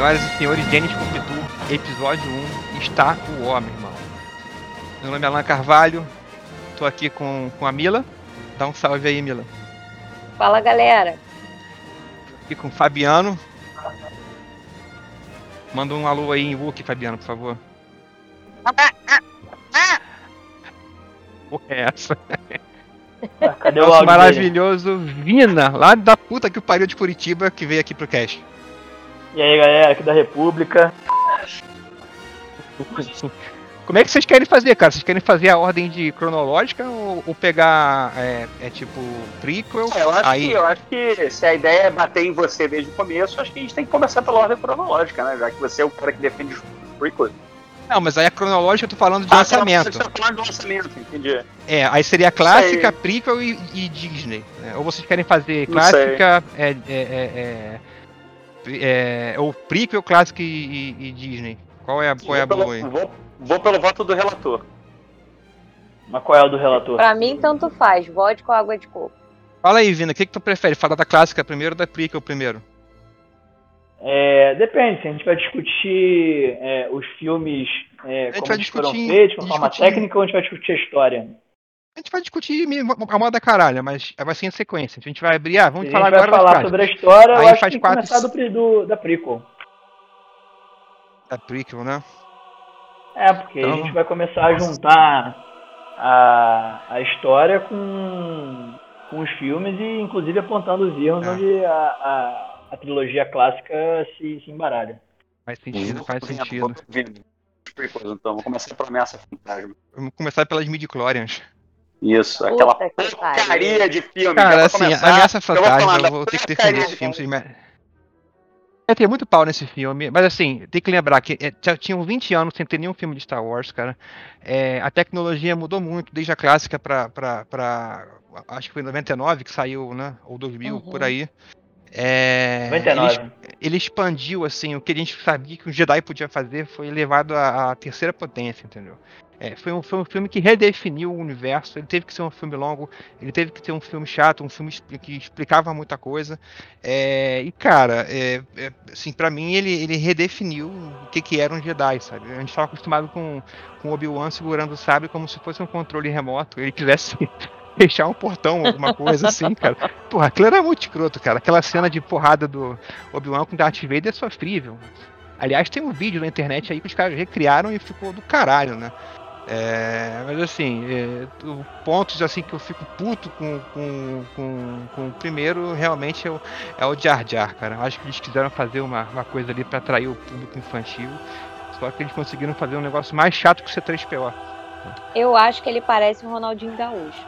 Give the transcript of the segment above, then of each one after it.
Senhoras e senhores, Denis Pompidou, episódio 1, está o meu irmão. Meu nome é Alan Carvalho, tô aqui com, com a Mila. Dá um salve aí, Mila. Fala, galera. Aqui com o Fabiano. Manda um alô aí em Wookie, Fabiano, por favor. Porra, é essa? Ah, Cadê o Nosso dele? maravilhoso Vina, lá da puta que o pariu de Curitiba, que veio aqui pro cast. E aí, galera, aqui da República. Como é que vocês querem fazer, cara? Vocês querem fazer a ordem de cronológica ou, ou pegar, é, é tipo, prequel? É, eu, acho aí... que, eu acho que se a ideia é bater em você desde o começo, acho que a gente tem que começar pela ordem cronológica, né? Já que você é o cara que defende os prequels. Não, mas aí a cronológica eu tô falando de Ah, lançamento. Você tá falando do lançamento, entendi. É, aí seria clássica, prequel e, e Disney. né? Ou vocês querem fazer clássica, é, é, é, é, ou prequel, clássica e, e- e Disney? Qual é a, qual é a vou, boa aí? pelo, vou, vou pelo voto do relator. Mas qual é o do relator? Pra mim, tanto faz. Vodka ou água de coco. Fala aí, Vina, o que, que tu prefere? Falar da clássica primeiro ou da prequel primeiro? É, depende, se a gente vai discutir é, os filmes é, A gente como vai eles foram discutir- feitos, de forma discutir- técnica, ou a gente vai discutir a história? A gente vai discutir a moda caralho, mas vai ser em sequência. A gente vai abrir, ah, vamos a falar gente vai agora das falar sobre a história, Aí eu acho faz que quatro- começar do, do- da prequel. Da prequel, né? É, porque Então- a gente vai começar a juntar a, a história com, com os filmes e inclusive apontando os erros É. onde a, a, a trilogia clássica se, se embaralha. Faz sentido, faz sentido. então. Vou começar pela ameaça fantasma. Vamos começar pelas midi-chlorians. Isso, Puta aquela que porcaria de filme. Cara, assim, começar, Ameaça eu vou Fantasma, falar eu vou ter que defender esse filme. vocês me- É, tem muito pau nesse filme, mas assim, tem que lembrar que é, já tinham 20 anos sem ter nenhum filme de Star Wars, cara. É, a tecnologia mudou muito, desde a clássica pra, pra, pra. Acho que foi em 99 que saiu, né? Ou 2000, Uhum. por aí. É, 99. Ele, ele expandiu, assim, o que a gente sabia que o Jedi podia fazer foi elevado à, à terceira potência, entendeu? É, foi, um, foi um filme que redefiniu o universo. Ele teve que ser um filme longo, ele teve que ser um filme chato, um filme que explicava muita coisa. É, e cara, é, é, assim, para mim ele, ele redefiniu o que, que era um Jedi, sabe? A gente estava acostumado com, com Obi-Wan segurando o sabre como se fosse um controle remoto. Ele quisesse fechar um portão, alguma coisa assim, cara. Porra, aquilo era muito escroto, cara. Aquela cena de porrada do Obi-Wan com Darth Vader é sofrível. Aliás, tem um vídeo na internet aí que os caras recriaram e ficou do caralho, né? É, mas assim, é, o- pontos assim que eu fico puto com, com, com, com o primeiro realmente é o, é o Jar Jar, cara. Eu acho que eles quiseram fazer uma, uma coisa ali pra atrair o público infantil. Só que eles conseguiram fazer um negócio mais chato que o C3PO. Eu acho que ele parece um Ronaldinho Gaúcho.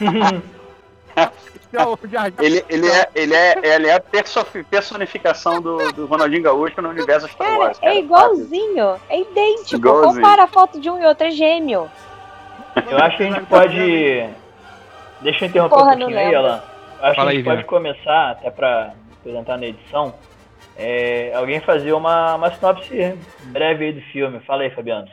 Ele, ele, é, ele, é, ele é a perso- personificação do, do Ronaldinho Gaúcho no universo Star Cara, Wars. cara. é igualzinho. É idêntico. Igualzinho. Compara a foto de um e outro, é gêmeo. Eu acho que a gente pode. Deixa eu interromper Porra, um pouquinho aí. Alan. Eu acho Fala que a aí, gente pode Vina. começar, até pra apresentar na edição, é, alguém fazer uma, uma sinopse breve aí do filme. Fala aí, Fabiano.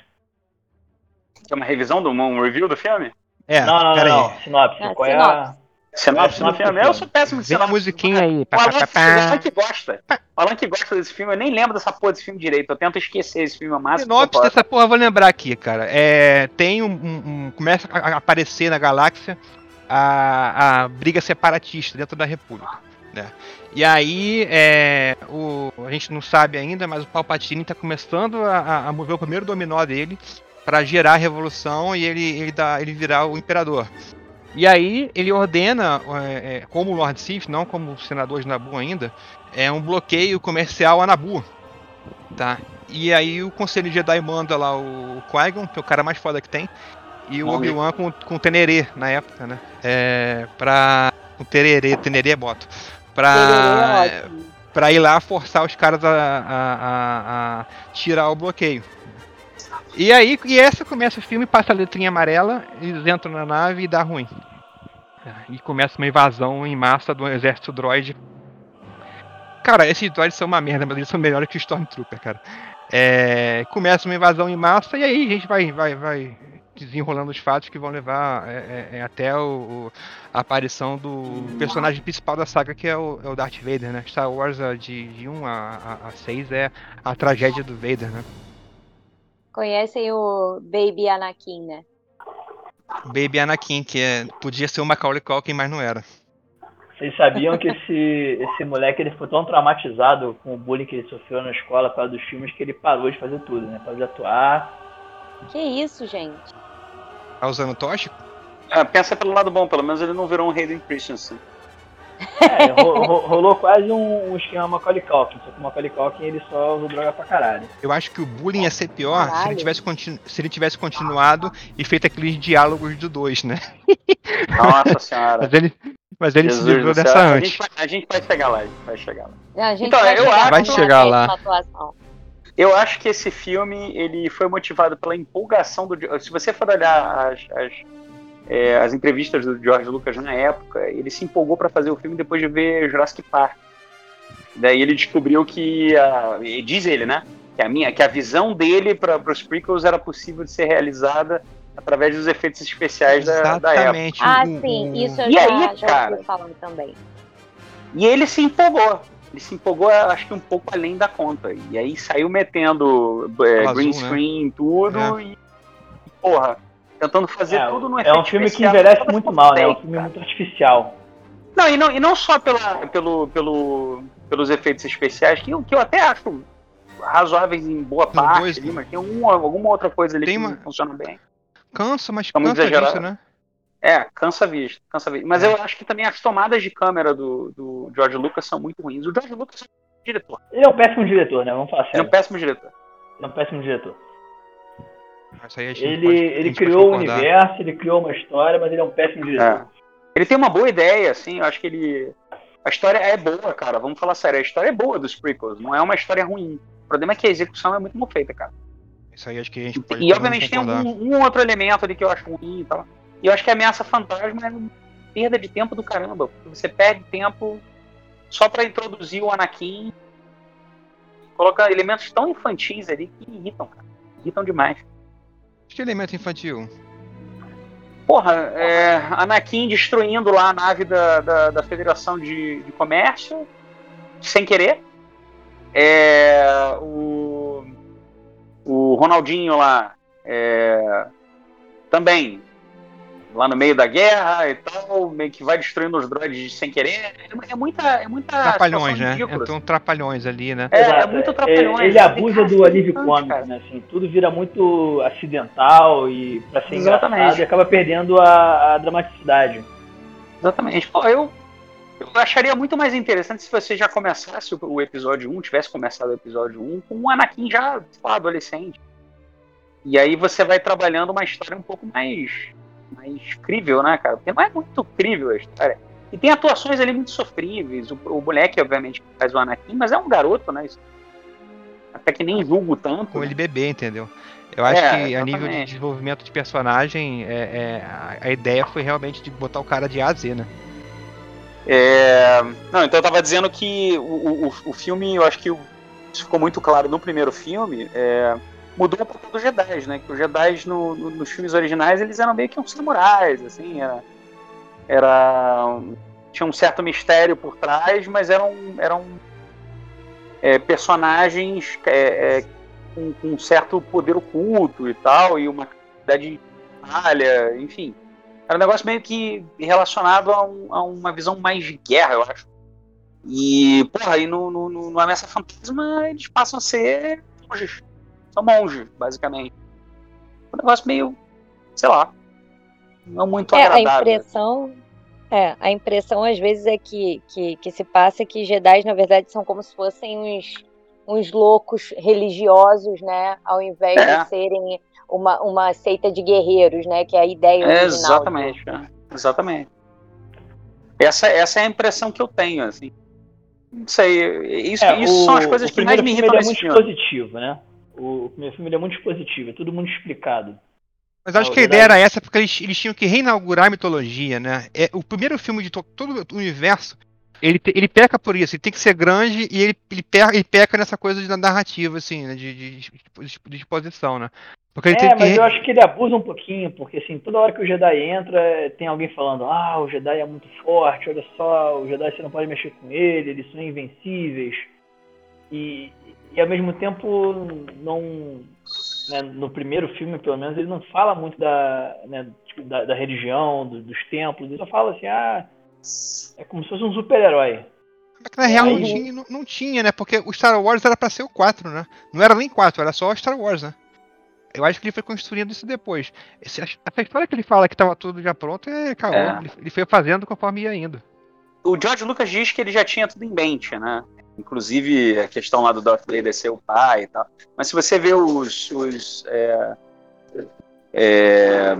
É uma revisão do um review do filme? É, não, não, não, pera não. aí. Sinopse. Ah, Qual é a. sinopse. Sinopse do filme? Eu sou péssimo de Vem a sinopse. musiquinha aí. O Pá, Alan, pá, pá, o. Alan que gosta. O Alan que gosta desse filme, eu nem lembro dessa porra desse filme direito. Eu tento esquecer esse filme ao máximo. Sinopse dessa porra, eu vou lembrar aqui, cara. É, tem um, um- um- Começa a a aparecer na galáxia a, a briga separatista dentro da República. Né? E aí, é, o, a gente não sabe ainda, mas o Palpatine está começando a, a- a mover o primeiro dominó dele para gerar a revolução e ele, ele, dá, ele virar o imperador. E aí ele ordena, é, é, como Lord Sith, não como senador de Nabu ainda, é um bloqueio comercial a Nabu. Tá? E aí o Conselho Jedi manda lá o Qui-Gon, que é o cara mais foda que tem, e o Obi-Wan com, com o Tenerê na época, né? É, pra. Com Tererê, Tenerê é boto. Pra, é pra ir lá forçar os caras a, a- a- a tirar o bloqueio. E aí, e essa começa o filme, passa a letrinha amarela, eles entram na nave e dá ruim. E começa uma invasão em massa do exército droid. Cara, esses droids são uma merda, mas eles são melhores que o Stormtrooper, cara. É, começa uma invasão em massa e aí a gente vai, vai, vai desenrolando os fatos que vão levar é, é, é até o, o- a aparição do personagem principal da saga, que é o, é o Darth Vader, né? Star Wars de, de 1 a, a, a 6 é a tragédia do Vader, né? Conhecem o Baby Anakin, né? Baby Anakin, que é, podia ser o Macaulay Culkin, mas não era. Vocês sabiam que esse, esse moleque ele ficou tão traumatizado com o bullying que ele sofreu na escola por causa dos filmes que ele parou de fazer tudo, né? Parou de atuar. Que isso, gente? Tá usando tóxico? Ah, pensa pelo lado bom, pelo menos ele não virou um Hayden Christensen. É, ro- ro- rolou quase um, um esquema Macaulay Culkin, só que o Macaulay Culkin ele só usa droga pra caralho. Eu acho que o bullying ia ser pior se ele, tivesse se ele tivesse continuado e feito aqueles diálogos do dois, né? Nossa senhora. Mas ele, mas ele se livrou dessa A antes. gente, vai, a gente vai chegar lá, a gente vai chegar lá. Não, a gente Então, vai eu chegar, acho- Vai chegar lá. Eu acho que esse filme ele foi motivado pela empolgação do. Se você for olhar as, as, é, as entrevistas do George Lucas na época, ele se empolgou para fazer o filme depois de ver Jurassic Park. Daí ele descobriu que, a, e diz ele, né, que a minha, que a visão dele para os prequels era possível de ser realizada através dos efeitos especiais da, da época. Exatamente. Ah, sim, o- isso eu E já, aí, já cara? falando também. E ele se empolgou. Ele se empolgou, acho que um pouco além da conta. E aí saiu metendo é, green azul, né? screen, tudo, e, porra, tentando fazer É, tudo no é efeito um filme que especial. envelhece Toda muito mal, né? É um filme muito artificial. Não, e não, e não só pela, pelo, pelo, pelos efeitos especiais, que, eu- que eu até acho razoáveis em boa parte, dois, ali, mas tem uma, alguma outra coisa ali que uma- não funciona bem. Cansa, mas muito cansa disso, exagerado. né? É, cansa a vista, cansa a vista. Mas É. eu acho que também as tomadas de câmera do, do George Lucas são muito ruins. O George Lucas é um diretor, Ele é um péssimo diretor, né? Vamos falar ele é sério. um péssimo diretor. Ele é um péssimo diretor. Ele, pode- a ele criou o concordar. universo, ele criou uma história, mas ele é um péssimo diretor. Ele tem uma boa ideia, assim, eu acho que ele. A história é boa, cara. Vamos falar sério, a história é boa dos prequels, não é uma história ruim. O problema é que a execução é muito mal feita, cara. Isso aí acho que a gente pode E obviamente tem um, um outro elemento ali que eu acho ruim e tal. E eu acho que a ameaça fantasma é uma perda de tempo do caramba. Porque você perde tempo só pra introduzir o Anakin. Colocar elementos tão infantis ali que irritam, cara. Irritam demais. Que elemento infantil? Porra, é, Anakin destruindo lá a nave da, da, da Federação de, de Comércio, sem querer. É, o, o Ronaldinho lá, é, também, lá no meio da guerra e tal, meio que vai destruindo os droids sem querer. É, é muita, é muita Trapalhões, né? ridícula. Então trapalhões ali, né? É, é Exato, muito é, trapalhões. Ele Tem abusa do é alívio cômico, né? Assim, tudo vira muito acidental e pra ser Exatamente. engraçado e acaba perdendo a, a dramaticidade. Exatamente. Pô, eu, eu acharia muito mais interessante se você já começasse o, o episódio 1, tivesse começado o episódio 1 com o Anakin já, sei lá, adolescente. E aí você vai trabalhando uma história um pouco mais, mais crível, né, cara? Porque não é muito crível a história. E tem atuações ali muito sofríveis. O, o moleque, obviamente, faz o Anakin, mas é um garoto, né? Isso- Até que nem julgo tanto. Com né? ele bebê, entendeu? Eu acho É, que a nível de exatamente. desenvolvimento de personagem, é, é, a- ideia foi realmente de botar o cara de A a Z, né? É, Não, então eu tava dizendo que o, o, o filme, eu acho que isso ficou muito claro no primeiro filme, é, mudou um pouco dos Jedi, né? Que os Jedi no- no- nos filmes originais eles eram meio que uns samurais, assim, era, era tinha um certo mistério por trás, mas eram eram é, personagens é, é, com, com um certo poder oculto e tal, e uma capacidade de falha, enfim. Era um negócio meio que relacionado a, um- a uma visão mais de guerra, eu acho. E, porra, aí no, no, no, Ameaça Fantasma eles passam a ser. São monges, basicamente. Um negócio meio, sei lá, não muito É, a agradável. impressão. É, a impressão às vezes é que, que, que se passa é que Jedi, na verdade, são como se fossem uns, uns loucos religiosos, né? Ao invés É. de serem uma, uma seita de guerreiros, né? Que é a ideia É, original. exatamente, é, exatamente. Essa, essa é a impressão que eu tenho, assim. Não sei, isso, É, isso o- são as coisas que mais me irritam é nesse muito filme. expositivo, né? O, primeiro filme é muito expositivo, é tudo muito explicado. Mas acho que a ideia era essa porque eles, eles tinham que reinaugurar a mitologia, né? É, o primeiro filme de to- todo o universo ele, ele peca por isso, ele tem que ser grande e ele, ele, peca, ele peca nessa coisa de narrativa, assim, né? De, de, de, de exposição, né? Porque ele é, mas que... eu acho que ele abusa um pouquinho, porque assim, toda hora que o Jedi entra, tem alguém falando, ah, o Jedi é muito forte, olha só, o Jedi você não pode mexer com ele, eles são invencíveis. E, e ao mesmo tempo, não. Né, no primeiro filme, pelo menos, ele não fala muito da, né, tipo, da, da, religião, do, dos templos, ele só fala assim, ah, é como se fosse um super-herói. Na real, não, tinha, não, não, tinha, né? Porque o Star Wars era pra ser o 4, né? Não era nem 4, era só o Star Wars, né? Eu acho que ele foi construindo isso depois. Esse, essa história que ele fala que estava tudo já pronto é caô. É. Ele, ele, foi fazendo conforme ia indo. O George Lucas diz que ele já tinha tudo em mente, né? Inclusive a questão lá do Darth Vader ser o pai e tal. Mas se você vê os. os é, é,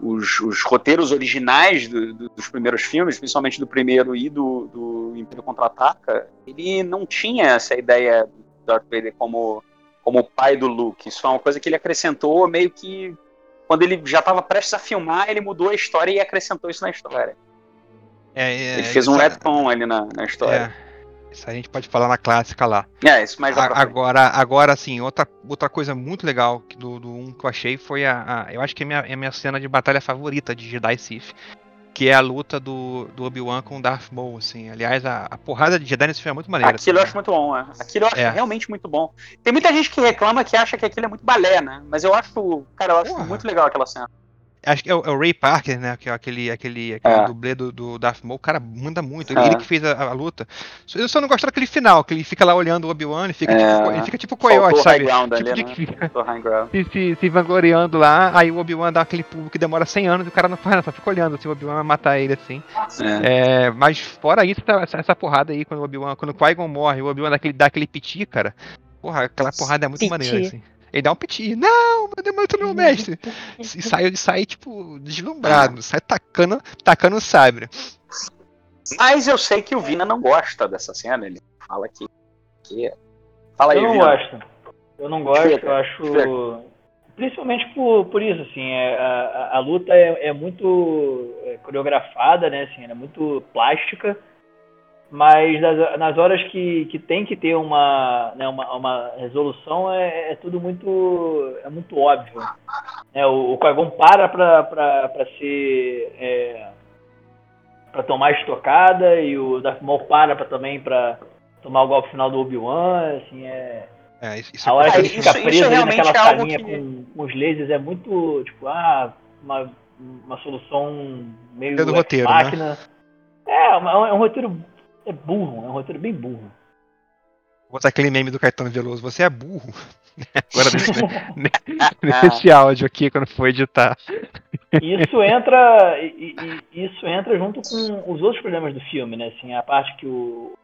os, os, roteiros originais do, do, dos primeiros filmes, principalmente do primeiro e do, do Império Contra-Ataca, ele não tinha essa ideia do Darth Vader como como o pai do Luke. Isso é uma coisa que ele acrescentou meio que quando ele já estava prestes a filmar, ele mudou a história e acrescentou isso na história. É, é, ele fez um é- retcon ali na, na história. É. Isso a gente pode falar na clássica lá. É, isso mais a, Agora, agora sim, outra, outra coisa muito legal do, do um que eu achei foi a, a Eu acho que é a minha, é minha cena de batalha favorita de Jedi Sith que é a luta do, do Obi-Wan com o Darth Maul, assim. Aliás, a, a porrada de Jedi nesse filme é muito maneira. Aquilo assim, eu acho muito bom, é. Aquilo eu acho é. realmente muito bom. Tem muita gente que reclama que acha que aquilo é muito balé, né? Mas eu acho, cara, eu acho Porra. muito legal aquela cena. Acho que é o, é o, Ray Parker, né? Que é aquele, aquele, aquele é. dublê do, do Darth Maul. O cara manda muito. Ele, é. ele que fez a, a, luta. Eu só não gosto daquele final, que ele fica lá olhando o Obi-Wan e fica, é. tipo, ele fica tipo coiote, sabe? Tipo, ali, né? fica, se, se, se, vangloriando lá, aí o Obi-Wan dá aquele pulo que demora 100 anos e o cara não faz, só fica olhando assim, o Obi-Wan vai matar ele assim. É. mas fora isso, tá, essa, essa, porrada aí, quando o Obi-Wan, quando o Qui-Gon morre, o Obi-Wan dá aquele, dá aquele piti, cara. Porra, aquela porrada é muito piti. maneira, assim. Ele dá um piti. Não, meu tu meu mestre. E sai, sai, tipo, deslumbrado. Sai tacando, tacando o sabre. Mas eu sei que o Vina não gosta dessa cena. Ele fala que. que... Fala aí, Eu não Vina. gosto. Eu não gosto, eu acho. Principalmente por, por isso, assim, é, a, a, luta é, é muito é, coreografada, né? Assim, é muito plástica mas nas, nas, horas que, que tem que ter uma, né, uma, uma resolução é, é, tudo muito é muito óbvio é, o, o para para ser é, para tomar estocada e o Darth Maul para pra, também para tomar o golpe final do Obi-Wan assim é, é isso, isso a hora que ele fica isso, preso isso naquela salinha que... com, com, os lasers é muito tipo ah uma, uma solução meio é do roteiro, né? máquina né? é, é um, é um roteiro é burro, é um roteiro bem burro. Vou botar aquele meme do Caetano Veloso, você é burro. Agora nesse, nesse áudio aqui, quando for editar. Isso entra, isso entra junto com os outros problemas do filme, né? Assim, a parte que o,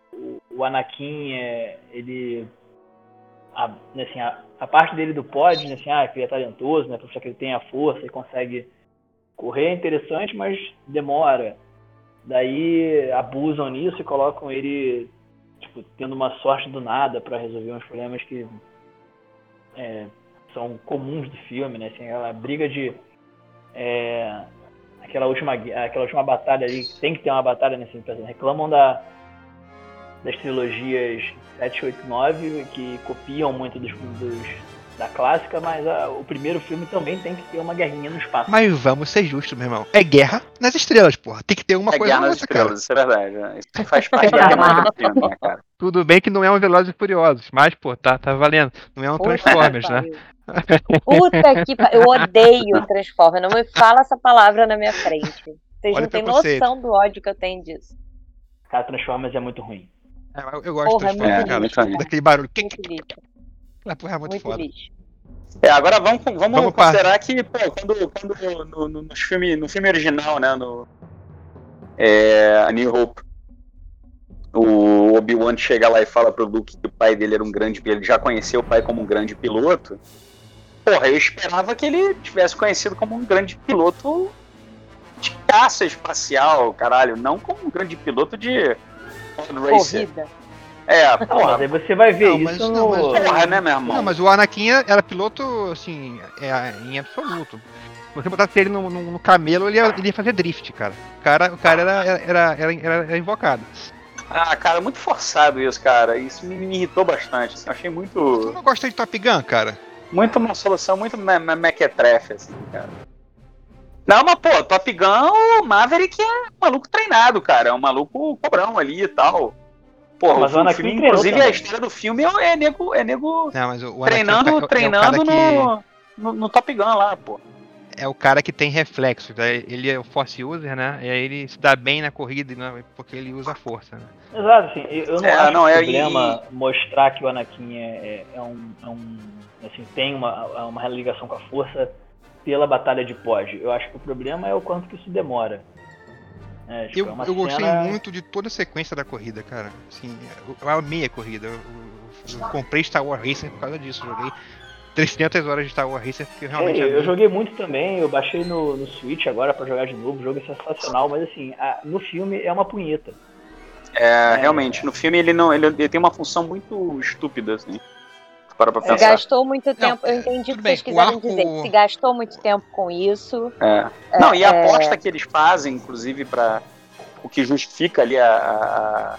o, Anakin é, ele a, né, assim, a, a, parte dele do pod, né, assim, ah, que ele é talentoso, né, para que ele tem a força e consegue correr é interessante, mas demora. Daí abusam nisso e colocam ele tipo, tendo uma sorte do nada para resolver uns problemas que é, são comuns do filme, né? Assim, aquela briga de é, aquela última aquela última batalha ali, tem que ter uma batalha nesse né? reclamam da das trilogias 7, 8, 9 que copiam muito dos, dos da clássica, mas a, o primeiro filme também tem que ter uma guerrinha no espaço. Mas vamos ser justos, meu irmão. É guerra nas estrelas, porra. Tem que ter uma é coisa guerra nas estrelas, isso é verdade. Né? Isso faz parte da temática do filme, né, cara? Tudo bem que não é um Velozes e Furiosos, mas, pô, tá, tá valendo. Não é um Transformers, né? Puta que Eu odeio Transformers. Não me fala essa palavra na minha frente. Vocês Olha não têm noção do ódio que eu tenho disso. Cara, Transformers é muito ruim. É, eu, gosto Porra, é Transformers, é, daquele barulho. Muito Ah, porra, é muito, muito foda. Lixo. É, agora vamos, vamos, vamos considerar que, pô, quando, quando no, no, no, filme, no filme original, né, no é, A New Hope, o Obi-Wan chega lá e fala pro Luke que o pai dele era um grande, ele já conheceu o pai como um grande piloto. Porra, eu esperava que ele tivesse conhecido como um grande piloto de caça espacial, caralho, não como um grande piloto de Corrida. É, porra. Não, aí você vai ver não, isso não, no... Mas, porra, né, meu irmão? Não, mas o Anakin era piloto, assim, é, em absoluto. Se você botasse ele no, no, no camelo, ele ia, ele ia, fazer drift, cara. O cara, o cara era, era, era, era, era invocado. Ah, cara, muito forçado isso, cara. Isso me, me irritou bastante. Assim, eu achei muito. não gosta de Top Gun, cara? Muito uma solução muito me- me- mequetrefe, assim, cara. Não, mas, pô, Top Gun, o Maverick é um maluco treinado, cara. É um maluco cobrão ali e tal. Porra, Mas o o, Anakin filme, treinou inclusive, a também. história do filme é, é nego, é nego Não, mas o o Anakin treinando, é o é treinando cara que- no, no, no Top Gun lá, pô. é o cara que tem reflexos. né? Ele é o Force User, né? E aí ele se dá bem na corrida né? porque ele usa a força, né? Exato, assim, eu não É, acho não, é- problema mostrar que o Anakin é, é, é um, é um- assim, tem uma, uma ligação com a força pela batalha de Pós. Eu acho que o problema é o quanto que isso demora. É, tipo, Eu, é eu gostei cena- muito de toda a sequência da corrida, cara. Assim, eu, amei a corrida. Eu, eu- eu comprei Star Wars Racing por causa disso. Joguei 300 horas de Star Wars Racing porque eu realmente É, eu joguei muito também, eu baixei no, no Switch agora pra jogar de novo, o jogo é sensacional, mas assim, a- no filme é uma punheta. É, É, realmente, no filme ele não. Ele, ele tem uma função muito estúpida, assim. Para pra Se pensar. gastou muito tempo, eu é, entendi o que vocês bem, o quiseram arco- dizer. Se gastou muito tempo com isso. É. Não, e a aposta que eles fazem, inclusive, para o que justifica ali a,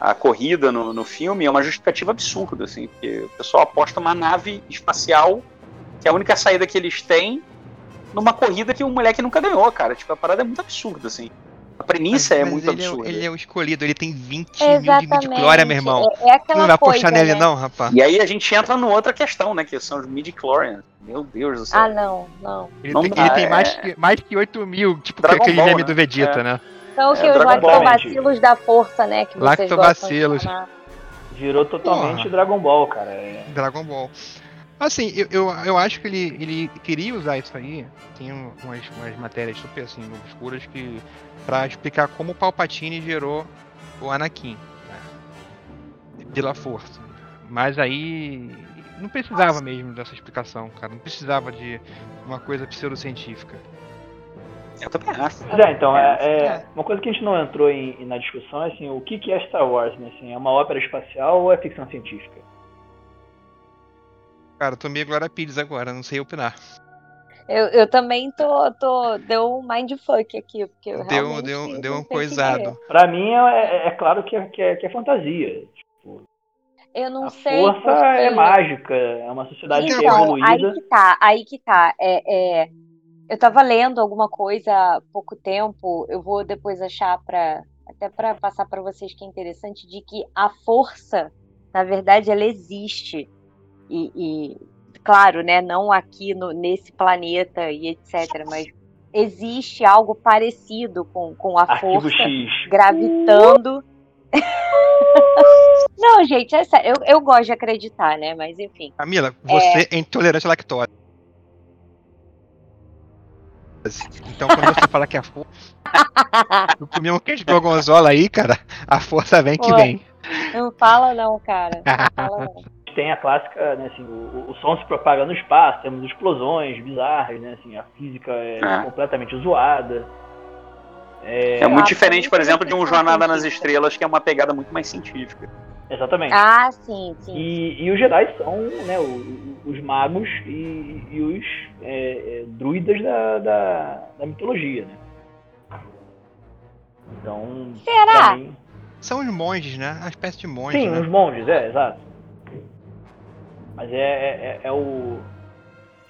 a, a corrida no, no filme, é uma justificativa absurda, assim, porque o pessoal aposta uma nave espacial, que é a única saída que eles têm, numa corrida que o moleque nunca ganhou, cara. Tipo, a parada é muito absurda, assim. A premissa é Mas muito ele, absurda. É, ele é o escolhido, ele tem 20 mil de Exatamente. midi-chlória, meu irmão. É, é aquela não vai coisa, apostar nele, né? não, rapaz. E aí a gente entra numa outra questão, né? Que são os midi-chlorians. Meu Deus do céu. Ah, não, não. Ele Não tem, dá, ele tem é- mais, que, mais que 8 mil, tipo Dragon aquele Ball, meme né? do Vegeta, É. né? São É, que os lactobacilos da força, né? Que Lactobacilos. Virou totalmente Porra. Dragon Ball, cara. É- Dragon Ball. Assim, eu, eu, eu acho que ele, ele queria usar isso aí. Tem um- umas, umas matérias super assim, obscuras que. pra explicar como o Palpatine gerou o Anakin. Né? Pela força. Mas aí. Não precisava mesmo dessa explicação, cara. Não precisava de uma coisa pseudocientífica. Eu também acho. Mas é, então, é, é- É. uma coisa que a gente não entrou em, na discussão é assim, o que, que é Star Wars, né? Assim, é uma ópera espacial ou é ficção científica? Cara, eu tomei Glória Pires agora, não sei opinar. Eu, eu também tô, tô. Deu um mindfuck aqui, porque eu Deu, realmente deu, deu um que coisado. Pra mim é, é- é claro que é, que, é, que é fantasia. Tipo, Eu não a sei. força porque- é mágica, é uma sociedade que é Então, aí evoluída. que tá, aí que tá. É, é, eu tava lendo alguma coisa há pouco tempo, eu vou depois achar para até para passar para vocês que é interessante, de que a força, na verdade, ela existe. E, e, claro, né, não aqui no, nesse planeta e etc, mas existe algo parecido com, com a Arquivo força X. gravitando. Não, gente, é sério. Eu, eu gosto de acreditar, né? Mas enfim. Camila, você é, intolerante à lactose. Então quando você fala que a força. Eu comi um queijo de gorgonzola aí, cara. A força vem que Pô. vem. Não fala não, cara. Não fala não. Tem a clássica, né, assim, o, o som se propaga no espaço, temos explosões bizarras, né, assim, a física é É. completamente zoada. É, É muito Ah, diferente, por exemplo, de um Jornada nas. Estrelas, que é uma pegada muito mais científica. Exatamente. Ah, sim, sim. E, e os Jedi são né, o- o- os magos e, e os é, é, druidas da, da, da mitologia, né? Então, Será? mim- São os monges, né? Uma espécie de monge. sim, né? uns monges, é, exato. Mas é, é, é o,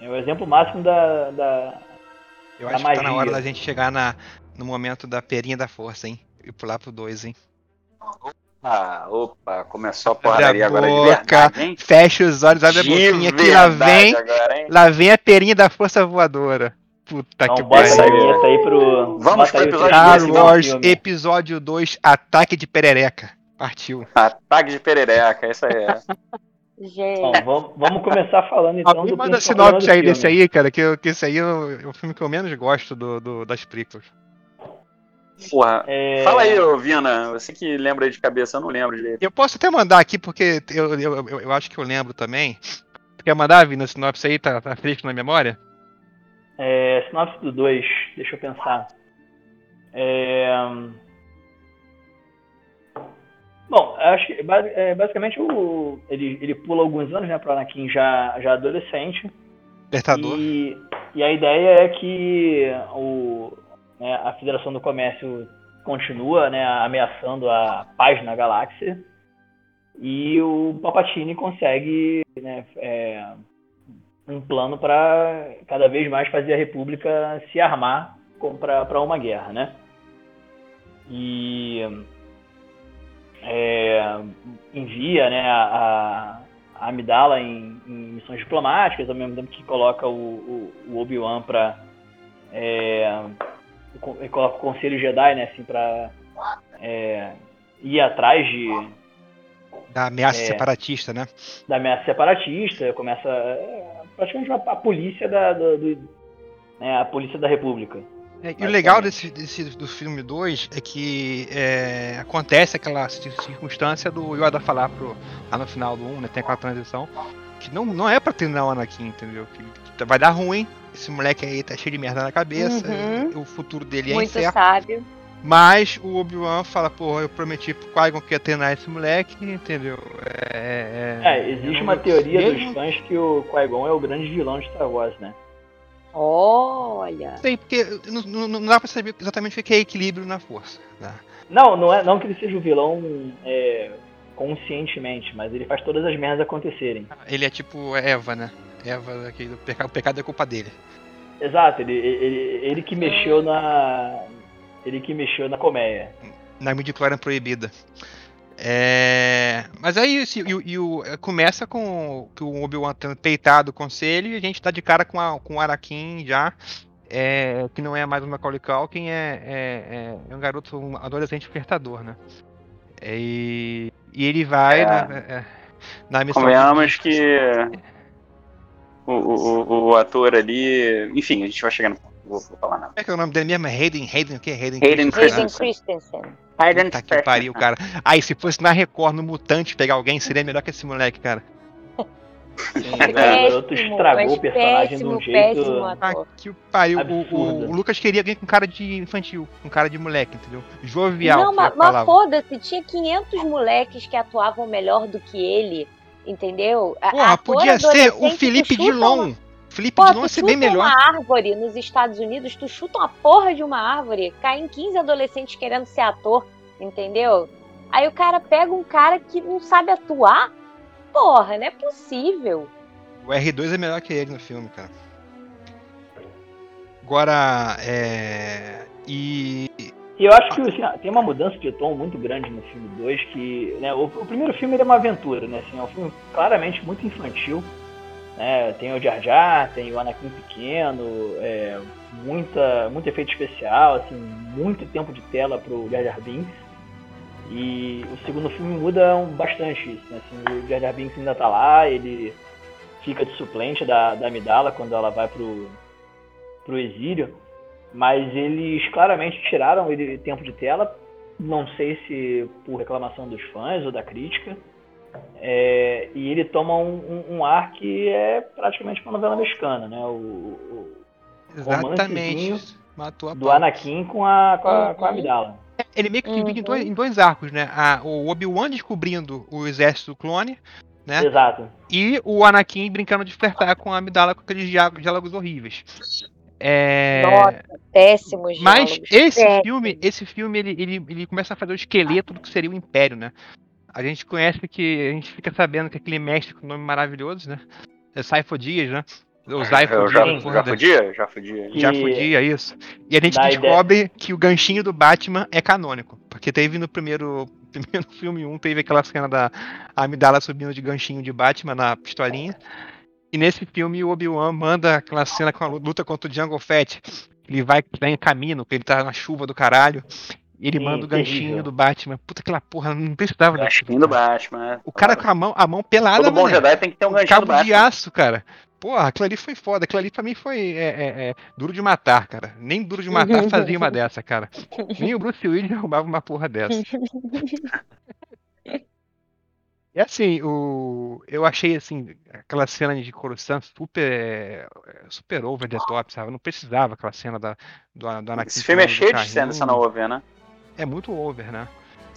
é o exemplo máximo da, da, Eu da acho que tá na hora magia. da gente chegar na, no momento da perinha da força, hein? E pular pro 2, hein? Ah, opa, começou a Abre a porradaria agora de verdade, hein? Fecha os olhos, abre a De boquinha aqui, lá vem. agora? Lá vem a perinha da força voadora. Puta Então que pariu. vinheta aí pro. Vamos pro o episódio trecho Star desse dois, Wars filme. Episódio 2, Ataque de Perereca. Partiu. Ataque de perereca, essa é. Bom, Gente. vamos, vamos começar falando então Alguém do manda sinopse aí desse aí, cara, que, que esse aí é o, é o filme que eu menos gosto do, do- das prequels. Porra. É, Fala aí, Vina. Você que lembra aí de cabeça, eu não lembro direito. Eu posso até mandar aqui, porque eu, eu, eu, eu acho que eu lembro também. Tu quer mandar, Vina, a sinopse aí? Tá, tá fresco na memória? É, sinopse do 2, deixa eu pensar. É, Bom, acho que é, basicamente o, ele, ele pula alguns anos, né, para Anakin já, já adolescente. Libertador. E, e a ideia é que o, né, a Federação do Comércio continua né, ameaçando a paz na galáxia. E o Palpatine consegue né, é, um plano para cada vez mais fazer a República se armar para uma guerra, né? E é, envia né, a, a Amidala em, em, missões diplomáticas, ao mesmo tempo que coloca o, o, o Obi-Wan para é, coloca o Conselho Jedi, né, assim, para é, ir atrás de da ameaça é, separatista, né? Da ameaça separatista, começa é, praticamente a, a polícia da, do, do né, a polícia da República. É, e o legal desse, desse, do filme 2 é que é, acontece aquela circunstância do Yoda falar pro, lá no final do 1, um, né? Tem aquela transição. Que não, não é pra treinar o Anakin, entendeu? Que, que vai dar ruim. Esse moleque aí tá cheio de merda na cabeça. Uhum. O futuro dele é Muito incerto. sábio. Mas o Obi-Wan fala, porra, eu prometi pro Qui-Gon que ia treinar esse moleque, entendeu? É, é, é existe uma teoria mesmo... dos fãs que o Qui-Gon é o grande vilão de Star Wars, né? Olha! Sei, porque não, não, dá pra saber exatamente o que é equilíbrio na força. Né? Não, não é não que ele seja o vilão é, conscientemente, mas ele faz todas as merdas acontecerem. Ele é tipo Eva, né? Eva, aquele, o, pecado, o pecado é culpa dele. Exato, ele, ele, ele que mexeu na. Ele que mexeu na colmeia. Na midi-clorian proibida. É... Mas aí e, e, e, começa com o Obi-Wan tendo peitado o conselho e a gente tá de cara com, a, com o Arakin já, é, que não é mais o Macaulay Culkin, é, é, é um garoto, um adolescente flertador, né? É, e, e ele vai na, é. É, na missão... Convenhamos que o, o, o ator ali... Enfim, a gente vai chegar no vou, vou falar nada. Como é que é o nome dele mesmo? É Hayden? Hayden o quê? Hayden, Hayden Christensen. Christensen. Hayden Puta que pariu, cara. Aí, se fosse na Record, no Mutante, pegar alguém, seria melhor que esse moleque, cara. Sim, o garoto estragou o personagem de um jeito. Ah, que pariu. O, o, o, Lucas queria alguém com cara de infantil, com cara de moleque, entendeu? Jovial. Não, mas, mas foda-se, tinha 500 moleques que atuavam melhor do que ele, entendeu? Porra, podia ser o Felipe Dilon. Uma... Felipe Pô, Dilon ser bem melhor. uma árvore nos Estados Unidos, tu chuta uma porra de uma árvore, caem 15 adolescentes querendo ser ator, entendeu? Aí o cara pega um cara que não sabe atuar. Porra, não é possível. O R2 é melhor que ele no filme, cara. Agora, é. E. E eu acho que assim, tem uma mudança de tom muito grande no filme 2, que. Né, o, o, primeiro filme é uma aventura, né? Assim, é um filme claramente muito infantil. Né? Tem o Jar Jar, tem o Anakin pequeno, é, muita, muito efeito especial, assim, muito tempo de tela pro Jar Jar Binks. E o segundo filme muda bastante isso, né? Assim, o Jar Jar Binks ainda tá lá, ele fica de suplente da, da Amidala quando ela vai pro, pro exílio, mas eles claramente tiraram ele tempo de tela, não sei se por reclamação dos fãs ou da crítica, é, e ele toma um, um, um, ar que é praticamente uma novela mexicana, né? O, o Exatamente. Matou a do Anakin com a, com a, com a Amidala. É, ele meio que divide uhum. em, dois, em dois arcos, né? A, o Obi-Wan descobrindo o exército clone, né? Exato. E o Anakin brincando de flertar com a Amidala com aqueles diálogos horríveis. É... Nossa, péssimos Mas esse péssimos. filme, esse filme ele, ele, ele começa a fazer o esqueleto do que seria o Império, né? A gente conhece que. A gente fica sabendo que aquele mestre com nome maravilhoso, né? É Saifo Dias, né? O Zaifo é, já, Dias. Já? Já podia. Já podia, isso. E a gente descobre ideia. que o ganchinho do Batman é canônico. Porque teve no primeiro, primeiro filme 1, teve aquela cena da Amidala subindo de ganchinho de Batman na pistolinha. E nesse filme o Obi-Wan manda aquela cena com a luta contra o Jungle Fett. Ele vai tá em caminho, porque ele tá na chuva do caralho. E ele Sim, manda o ganchinho terrível. do Batman. Puta aquela porra, não precisava o Ganchinho do Batman, é. O cara com a mão, a mão pelada, Todo bom Jedi tem que ter um ganchinho cabo do Batman. de aço, cara. Porra, aquilo ali foi foda. Aquilo ali pra mim foi é, é, é, duro de matar, cara. Nem duro de matar fazia uma dessa, cara. Nem o Bruce Willis arrumava uma porra dessa. E assim, o... eu achei assim, aquela cena de Coruscant super super over the top, sabe? Não precisava aquela cena da, do, do Anakin. Esse filme é cheio de cena dessa over, né? É muito over, né?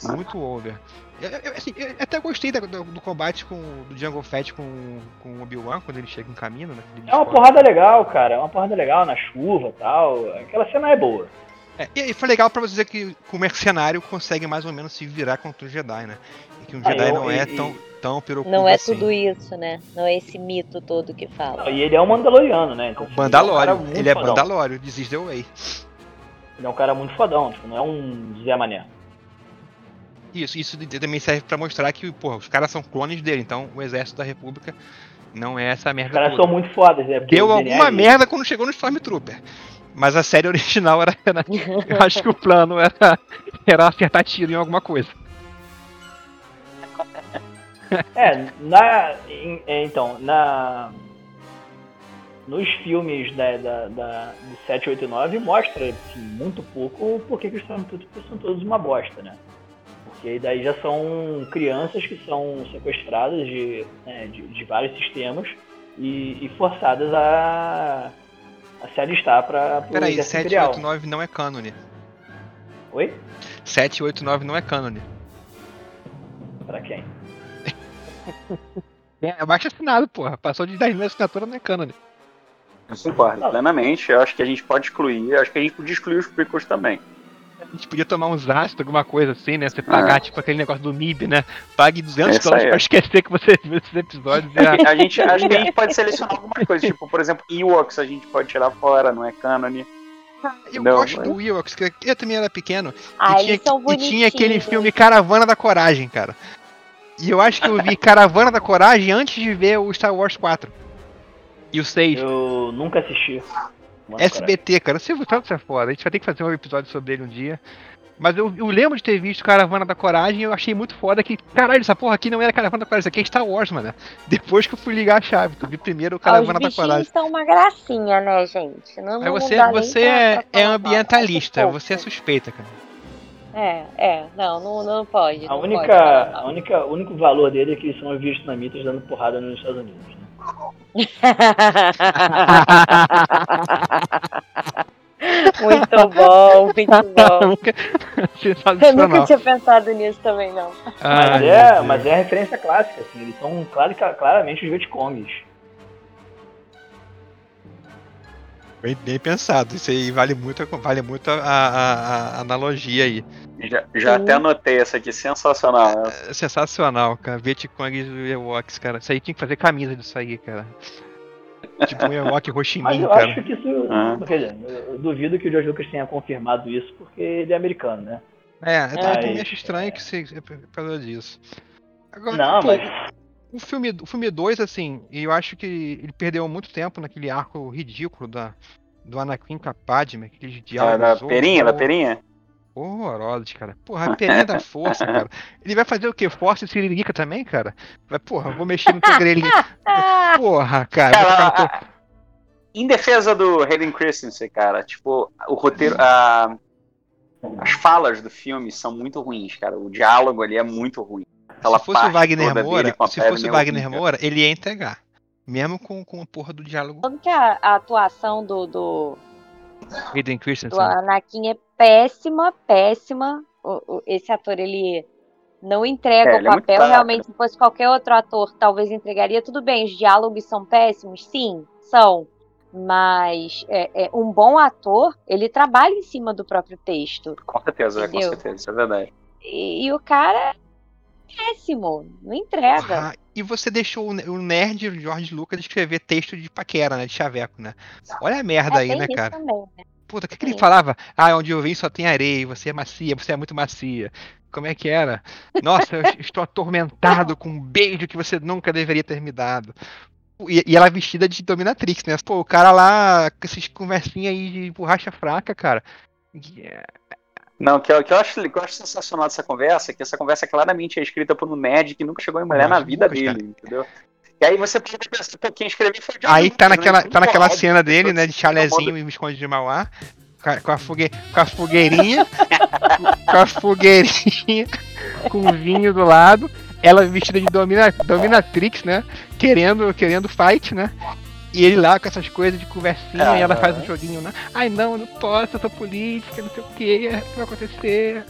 Muito over. Eu, eu, assim, eu até gostei do, do, combate com do Jungle Fett com, com o Obi-Wan quando ele chega em caminho, né? É uma porrada legal, cara. É uma porrada legal na chuva e tal. Aquela cena é boa. É, e aí foi legal pra você dizer que o mercenário consegue mais ou menos se virar contra o Jedi, né? E que um Ah, Jedi eu- não é e- tão, tão pirocudo Não é assim. tudo isso, né? Não é esse mito todo que fala. E ele é um Mandaloriano, né? Então, assim, Bandalório, Ele é, um ele é This is the way. Ele é um cara muito fodão, tipo, não é um Zé Mané. Isso, isso também serve pra mostrar que, porra, os caras são clones dele, então o exército da República não é essa Os merda caras toda. são muito fodas, né? Porque Deu o alguma merda quando chegou no Stormtrooper. Mas a série original era. eu acho que o plano era, era acertar tiro em alguma coisa. É, na. em- é, então, na. Nos filmes da, da, da, do 7, 8 e 9 mostra assim, muito pouco porque que os Stormtroopers são todos uma bosta, né? Porque daí já são crianças que são sequestradas de, né, de, de vários sistemas e, e forçadas a, a se alistar para Peraí, exército imperial. 789 não é cânone. Oi? 789 não é cânone. Pra quem? É abaixo assinado, porra. Passou de 10 mil assinatura não é cânone. Eu concordo plenamente. Eu acho que a gente pode excluir. Eu acho que a gente podia excluir os prequels também. A gente podia tomar uns ácidos, alguma coisa assim, né? Você pagar, Ah. tipo, aquele negócio do MIB, né? Pague 200 É isso dólares aí. pra esquecer que você viu esses episódios. E a... A gente, acho que a gente pode selecionar algumas coisas. Tipo, por exemplo, Ewoks a gente pode tirar fora, não é cânone. Eu Não, gosto mas- do Ewoks, que eu também era pequeno. Ah, e, tinha, e tinha aquele filme Caravana da Coragem, cara. E eu acho que eu vi Caravana da Coragem antes de ver o Star Wars 4. E o 6. Eu nunca assisti. Mano, SBT, cara. Você tanto isso é foda. A gente vai ter que fazer um episódio sobre ele um dia. Mas eu, eu lembro de ter visto Caravana da Coragem e eu achei muito foda que, caralho, essa porra aqui não era Caravana da Coragem, isso aqui é Star Wars, mano. Depois que eu fui ligar a chave, que eu vi primeiro o Ah, Caravana os da Coragem. são uma gracinha, né, gente? Não, não você, dá nem você é, é ambientalista, você é suspeita, cara. É, é, não, não, não pode. A não única, pode falar a única, o único valor dele é que eles são os vietnamitas dando porrada nos Estados Unidos. Muito bom, muito bom. Eu nunca tinha pensado nisso também, não. Ai, Mas, é, mas é a referência clássica, assim, eles são claramente os Vietcongs. Bem, bem pensado, isso aí vale muito, a- vale muito a, a- a- analogia aí. Já, já até anotei essa aqui, sensacional. É sensacional, cara. Vietcong e Ewoks, cara. Isso aí tinha que fazer camisa disso aí, cara. Tipo um Ewok Ho Chi Mas Minh, eu cara. acho que isso. Ah. Quer dizer, eu, duvido que o George Lucas tenha confirmado isso porque ele é americano, né? É, eu também Mas, acho estranho que seja por causa disso. Agora, Não, pô, mas. O filme, o filme 2, assim, eu acho que ele perdeu muito tempo naquele arco ridículo da, do Anakin com a Padme, aqueles Da, diálogos da perinha, da perinha? horrorosos, cara. Porra, a perinha da força, cara. Ele vai fazer o quê? Força e siririca também, cara? Vai, porra, vou mexer no grelhinho. Ah, Porra, cara. Cara, a- em defesa do Hayden Christensen, cara, tipo, o roteiro. a- as falas do filme são muito ruins, cara. O diálogo ali é muito ruim. Aquela se fosse o Wagner Moura, com se fosse o é Wagner horrível. Moura, ele ia entregar. Mesmo com, com a porra do diálogo Tanto que a, a atuação do, do, Hayden do Christensen. Anakin é péssima, péssima. O- o- esse ator, ele não entrega É, o é papel. fraco, Realmente, se fosse qualquer outro ator, talvez entregaria. Tudo bem, os diálogos são péssimos? Sim, são. Mas é, é, um bom ator, ele trabalha em cima do próprio texto. Com certeza, com Entendeu? certeza, isso é verdade. E, e o cara é péssimo, não entrega. Porra, e você deixou o ne- o nerd George Lucas escrever texto de paquera, né? De chaveco, né? Olha a merda É, aí, né, cara? também, né? Puta, o que, que ele falava? Ah, onde eu vim só tem areia, você é macia, você é muito macia. Como é que era? Nossa, eu estou atormentado com um beijo que você nunca deveria ter me dado. E, e ela vestida de dominatrix, né? Pô, o cara lá com essas conversinhas aí de borracha fraca, cara. Yeah. Não, o que, que eu acho, que eu acho sensacional dessa conversa é que essa conversa claramente é escrita por um nerd que nunca chegou em mulher na vida Lucas, dele, cara. entendeu? E aí você pode pensar, pô, quem escreveu foi o Aí tá né? naquela, tá naquela Óbvio, cena dele, né? De chalezinho e Visconde de Mauá. Com a, com a, fogue, com a fogueirinha. com a fogueirinha. Com o vinho do lado. Ela vestida de domina, dominatrix, né? Querendo, querendo fight, né? E ele lá com essas coisas de conversinha e ela faz um joguinho, né? Ai não, eu não posso, eu sou política, não sei o que, o que vai acontecer?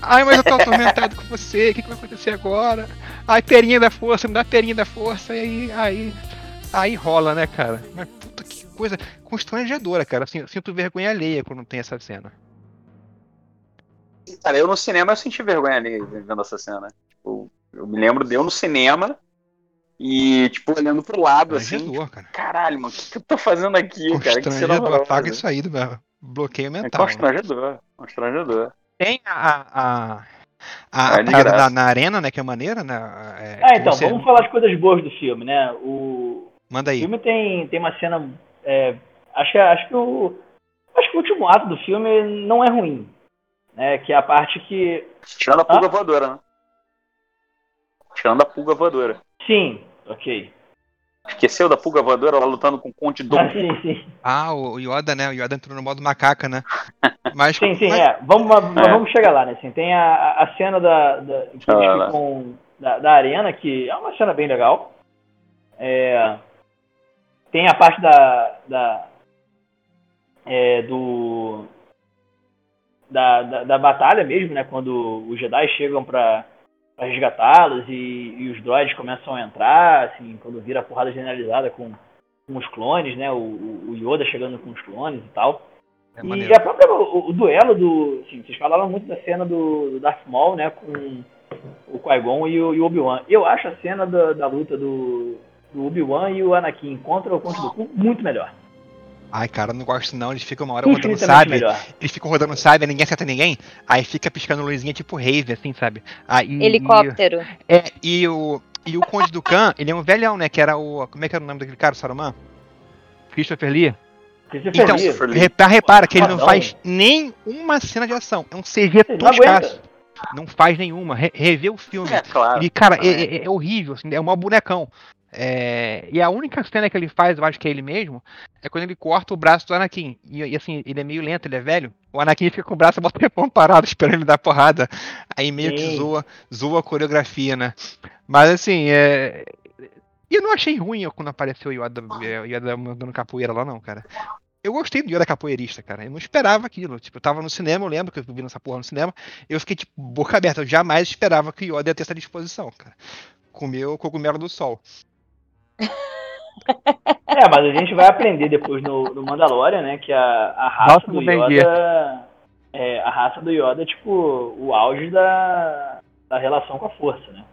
Ai, mas eu tô atormentado com você, o que, que vai acontecer agora? Ai, perinha da força, me dá perinha da força, e aí, aí, aí rola, né, cara? Mas puta que coisa constrangedora, cara. Assim, eu sinto vergonha alheia quando tem essa cena. Cara, eu no cinema eu senti vergonha ali vendo essa cena. Tipo, eu me lembro de eu no cinema e, tipo, olhando pro lado, assim. Constrangedor, cara. Caralho, mano, o que, que eu tô fazendo aqui, cara? Que cena Constrangedor, horrorosa. apaga isso aí do meu bloqueio É mental. né? constrangedor, constrangedor. Tem a. a... A, a É parada graça. na, na arena, né? Que é maneira, né? É, Ah, então, você- vamos falar as coisas boas do filme, né? O, Manda O aí. filme tem, tem uma cena. é, acho, que- acho que o. Acho que o último ato do filme não é ruim. Né, que é a parte que. Tirando a pulga voadora, né? Tirando a pulga voadora. Sim, ok. Esqueceu da pulga voadora lá lutando com o Conte do. Ah, sim, sim. Ah, o Yoda, né? O Yoda entrou no modo macaca, né? Mas, Sim, sim, mas- é. Vamos, mas É. vamos chegar lá, né? Assim, tem a, a cena da, da, Ah, ficam da, da arena, que é uma cena bem legal. É, tem a parte da. da é, do. Da, da, da batalha mesmo, né? Quando os Jedi chegam pra, pra resgatá-los e, e os droids começam a entrar, assim, quando vira a porrada generalizada com, com os clones, né? O, o Yoda chegando com os clones e tal. é E a própria, o, o duelo do. Assim, vocês falaram muito da cena do, do Darth Maul, né? Com o Qui-Gon e o, o Obi-Wan. Eu acho a cena da, da luta do, do Obi-Wan e o Anakin contra o Conde do Cu muito melhor. Ai, cara, eu não gosto não. Eles ficam uma hora rodando sabe. melhor. Eles ficam rodando sabe, ninguém acerta ninguém. Aí fica piscando luzinha tipo rave, assim, sabe? Aí, Helicóptero. É, e o, e o Conde do Khan, ele é um velhão, né? Que era o. Como é que era o nome daquele cara, o Saruman? Christopher Lee. Christopher Então, Lee, Christopher Lee. repara, repara que ele não Fodão. faz nenhuma cena de ação. É um CG toscaço. Não faz nenhuma. Re rever o filme. É, claro. E, cara, é, também. é- é horrível, assim, é um mau bonecão. É, e a única cena que ele faz, eu acho que é ele mesmo, é quando ele corta o braço do Anakin. E, e, assim, ele é meio lento, ele é velho. O Anakin fica com o braço bota tempão parado, esperando ele dar porrada. Aí meio que Sim. zoa, zoa a coreografia, né? Mas assim, é. E eu não achei ruim quando apareceu o Yoda, Yoda mandando capoeira lá, não, cara. Eu gostei do Yoda capoeirista, cara. Eu não esperava aquilo. Tipo, eu tava no cinema, eu lembro que eu vi essa porra no cinema. Eu fiquei, tipo, boca aberta. Eu jamais esperava que o Yoda ia ter essa disposição, cara. Comeu o cogumelo do sol. É, mas a gente vai aprender depois no, no Mandalorian, né? Que a, a raça Nossa, do. Yoda. É, a raça do Yoda é tipo o auge da, da relação com a força, né?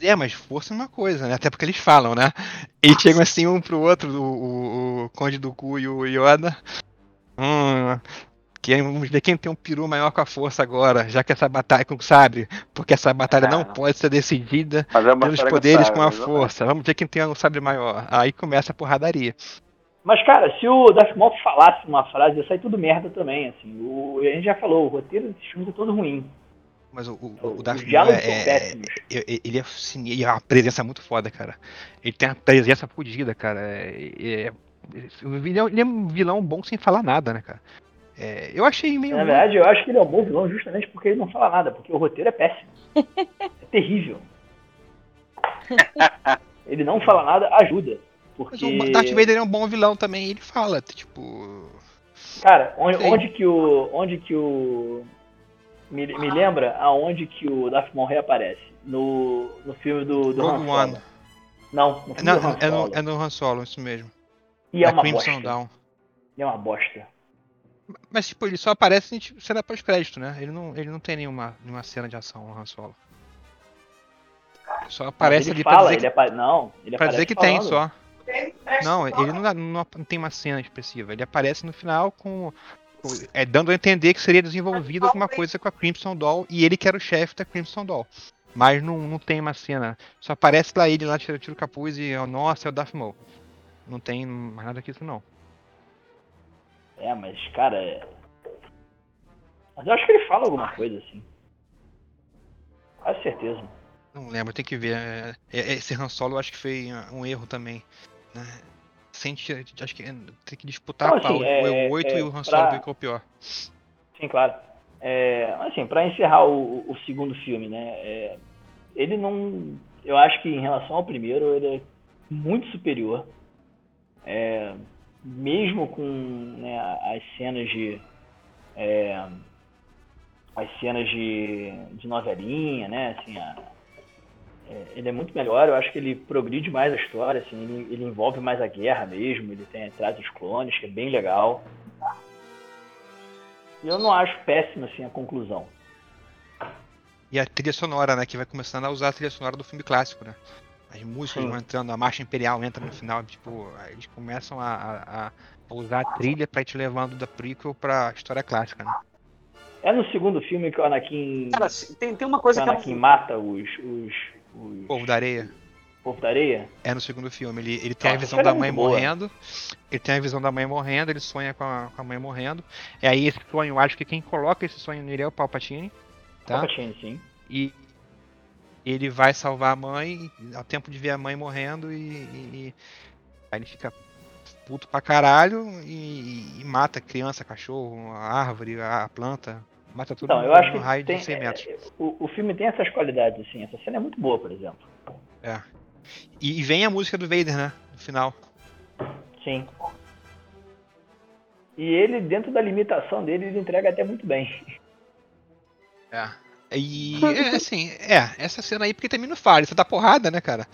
É, mas força é uma coisa, né? Até porque eles falam, né? Eles chegam assim um pro outro, o, o, o Conde do Cu e o Yoda. Hum. Quem, vamos ver quem tem um peru maior com a força agora, já que essa batalha com o sabre, porque essa batalha Ah, não não. pode ser decidida é pelos que poderes sabe, com a força. Vamos ver quem tem um sabre maior. Aí começa a porradaria. Mas, cara, se o Darth Maul falasse uma frase, ia sair tudo merda também, assim. O, a gente já falou, o roteiro desses filmes é todo ruim. Mas o, o, o Darth Maul é, é- é- ele é ele é uma presença muito foda, cara. Ele tem uma presença fodida, cara. É, é- é, ele é um vilão bom sem falar nada, né, cara? É, eu achei meio. Na verdade, eu acho que ele é um bom vilão justamente porque ele não fala nada, porque o roteiro é péssimo. É terrível. Ele não fala nada, ajuda. Mas Porque, o Darth Vader é um bom vilão também, ele fala, tipo. cara, onde, onde que o. Onde que o. Me, me lembra aonde que o Darth Maul reaparece? No, no filme do, do Han Rogue Solo. One. Não, no filme Não, do Han é, Solo. no, é no Han Solo, isso mesmo. E é Na uma Crimson bosta. Dawn. É uma bosta. Mas, tipo, ele só aparece em tipo, cena pós-crédito, né? Ele não, ele não tem nenhuma, nenhuma cena de ação no Han Solo. Só aparece ele ali fala, pra dizer, ele que, apa... Não, ele pra dizer que tem falando. só. Não, ele não, não, não tem uma cena expressiva. Ele aparece no final com. com- É, dando a entender que seria desenvolvido alguma coisa com a Crimson Doll e ele que era o chefe da Crimson Doll. Mas não, não tem uma cena. Só aparece lá ele lá, tira, tira o capuz e, nossa, é o Darth Maul. Não tem mais nada que isso, não. É, mas, cara. é- Mas eu acho que ele fala alguma coisa assim. Quase certeza. Não lembro, tem que ver. É, é, esse Han Solo eu acho que foi uh, um erro também. Né? Sente, acho que é, tem que disputar pau. assim, o é- EU 8 é e o Han pra- Solo ficou pior. Sim, claro. É, assim, para encerrar o, o segundo filme, né? é, ele não. Eu acho que em relação ao primeiro, ele é muito superior. É, mesmo com né, as cenas de. é, as cenas de, de novelinha, né? Assim, a- é, ele é muito melhor, eu acho que ele progride mais a história, assim, ele, ele envolve mais a guerra mesmo, ele tem traz os clones, que é bem legal. E eu não acho péssima assim a conclusão. E a trilha sonora, né? Que vai começando a usar a trilha sonora do filme clássico, né? As músicas Sim. vão entrando, a marcha imperial entra no final, tipo, eles começam a, a- a usar a trilha pra ir te levando da prequel pra história clássica, né? É no segundo filme que o Anakin, Cara, tem, tem uma coisa o que eu Anakin não- mata os, os, os Povo da Areia povo da areia? é no segundo filme. Ele, ele tem a visão da é mãe boa. morrendo. Ele tem a visão da mãe morrendo, ele sonha com a, com a mãe morrendo. E aí esse sonho, eu acho que quem coloca esse sonho nele é o Palpatine, tá? Palpatine, sim. E ele vai salvar a mãe ao tempo de ver a mãe morrendo e, e- e- aí ele fica puto pra caralho e, e mata criança, cachorro, a árvore, a planta, mata tudo Então, eu acho que raio tem, de 100 metros. é, o, o filme tem essas qualidades, assim. Essa cena é muito boa, por exemplo. É. E, e vem a música do Vader, né? No final. Sim. E ele, dentro da limitação dele, ele entrega até muito bem. É. E é, assim, é, essa cena aí porque também não fala, isso dá porrada, né, cara?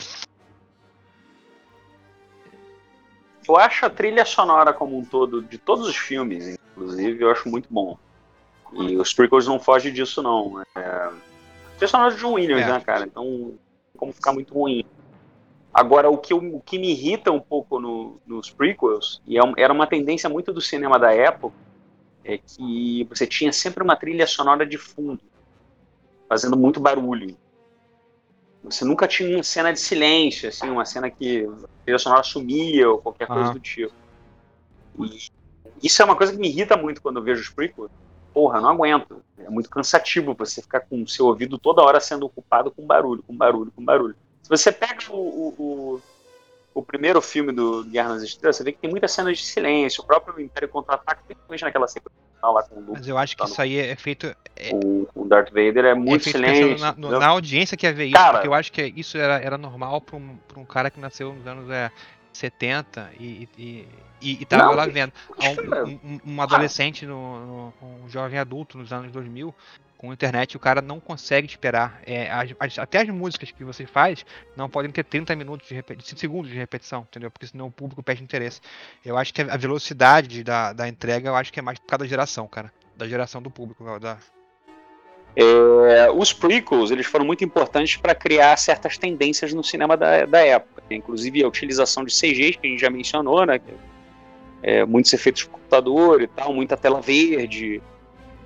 Eu acho a trilha sonora como um todo, de todos os filmes, inclusive, eu acho muito bom. E os prequels não fogem disso, não. É... A trilha sonora de John Williams, É. né, cara? Então, não tem como ficar muito ruim. Agora, o que, eu- o que me irrita um pouco no- nos prequels, e é era uma tendência muito do cinema da época, é que você tinha sempre uma trilha sonora de fundo, fazendo muito barulho. Você nunca tinha uma cena de silêncio, assim, uma cena que a trilha sonora sumia ou qualquer coisa Aham. do tipo. E isso é uma coisa que me irrita muito quando eu vejo os prequels. Porra, eu não aguento. É muito cansativo você ficar com o seu ouvido toda hora sendo ocupado com barulho, com barulho, com barulho. Se você pega o, o, o, o primeiro filme do Guerra nas Estrelas, você vê que tem muitas cenas de silêncio. O próprio Império Contra-Ataque, principalmente naquela sequência lá com o Luke, Mas eu acho que Tá no- isso aí é feito, é, o, o Darth Vader, é é muito feito silêncio. na, no- na audiência que ia ver isso, Cara- porque eu acho que isso era, era normal pra um, pra um cara que nasceu nos anos é, 70 e, e, e, e tava Não, lá vendo. Um, um- um- um adolescente, no, no- um jovem adulto nos anos 2000, com internet, o cara não consegue esperar. É, as- as- até as músicas que você faz não podem ter 30 minutos de repetição, segundos de repetição, entendeu? Porque senão o público perde interesse. Eu acho que a a velocidade da, da entrega, eu acho que é mais por causa da geração, cara. Da geração do público. Da... É, os prequels eles foram muito importantes para criar certas tendências no cinema da, da época, né? inclusive a utilização de CGs que a gente já mencionou, né? é, muitos efeitos de computador e tal, muita tela verde,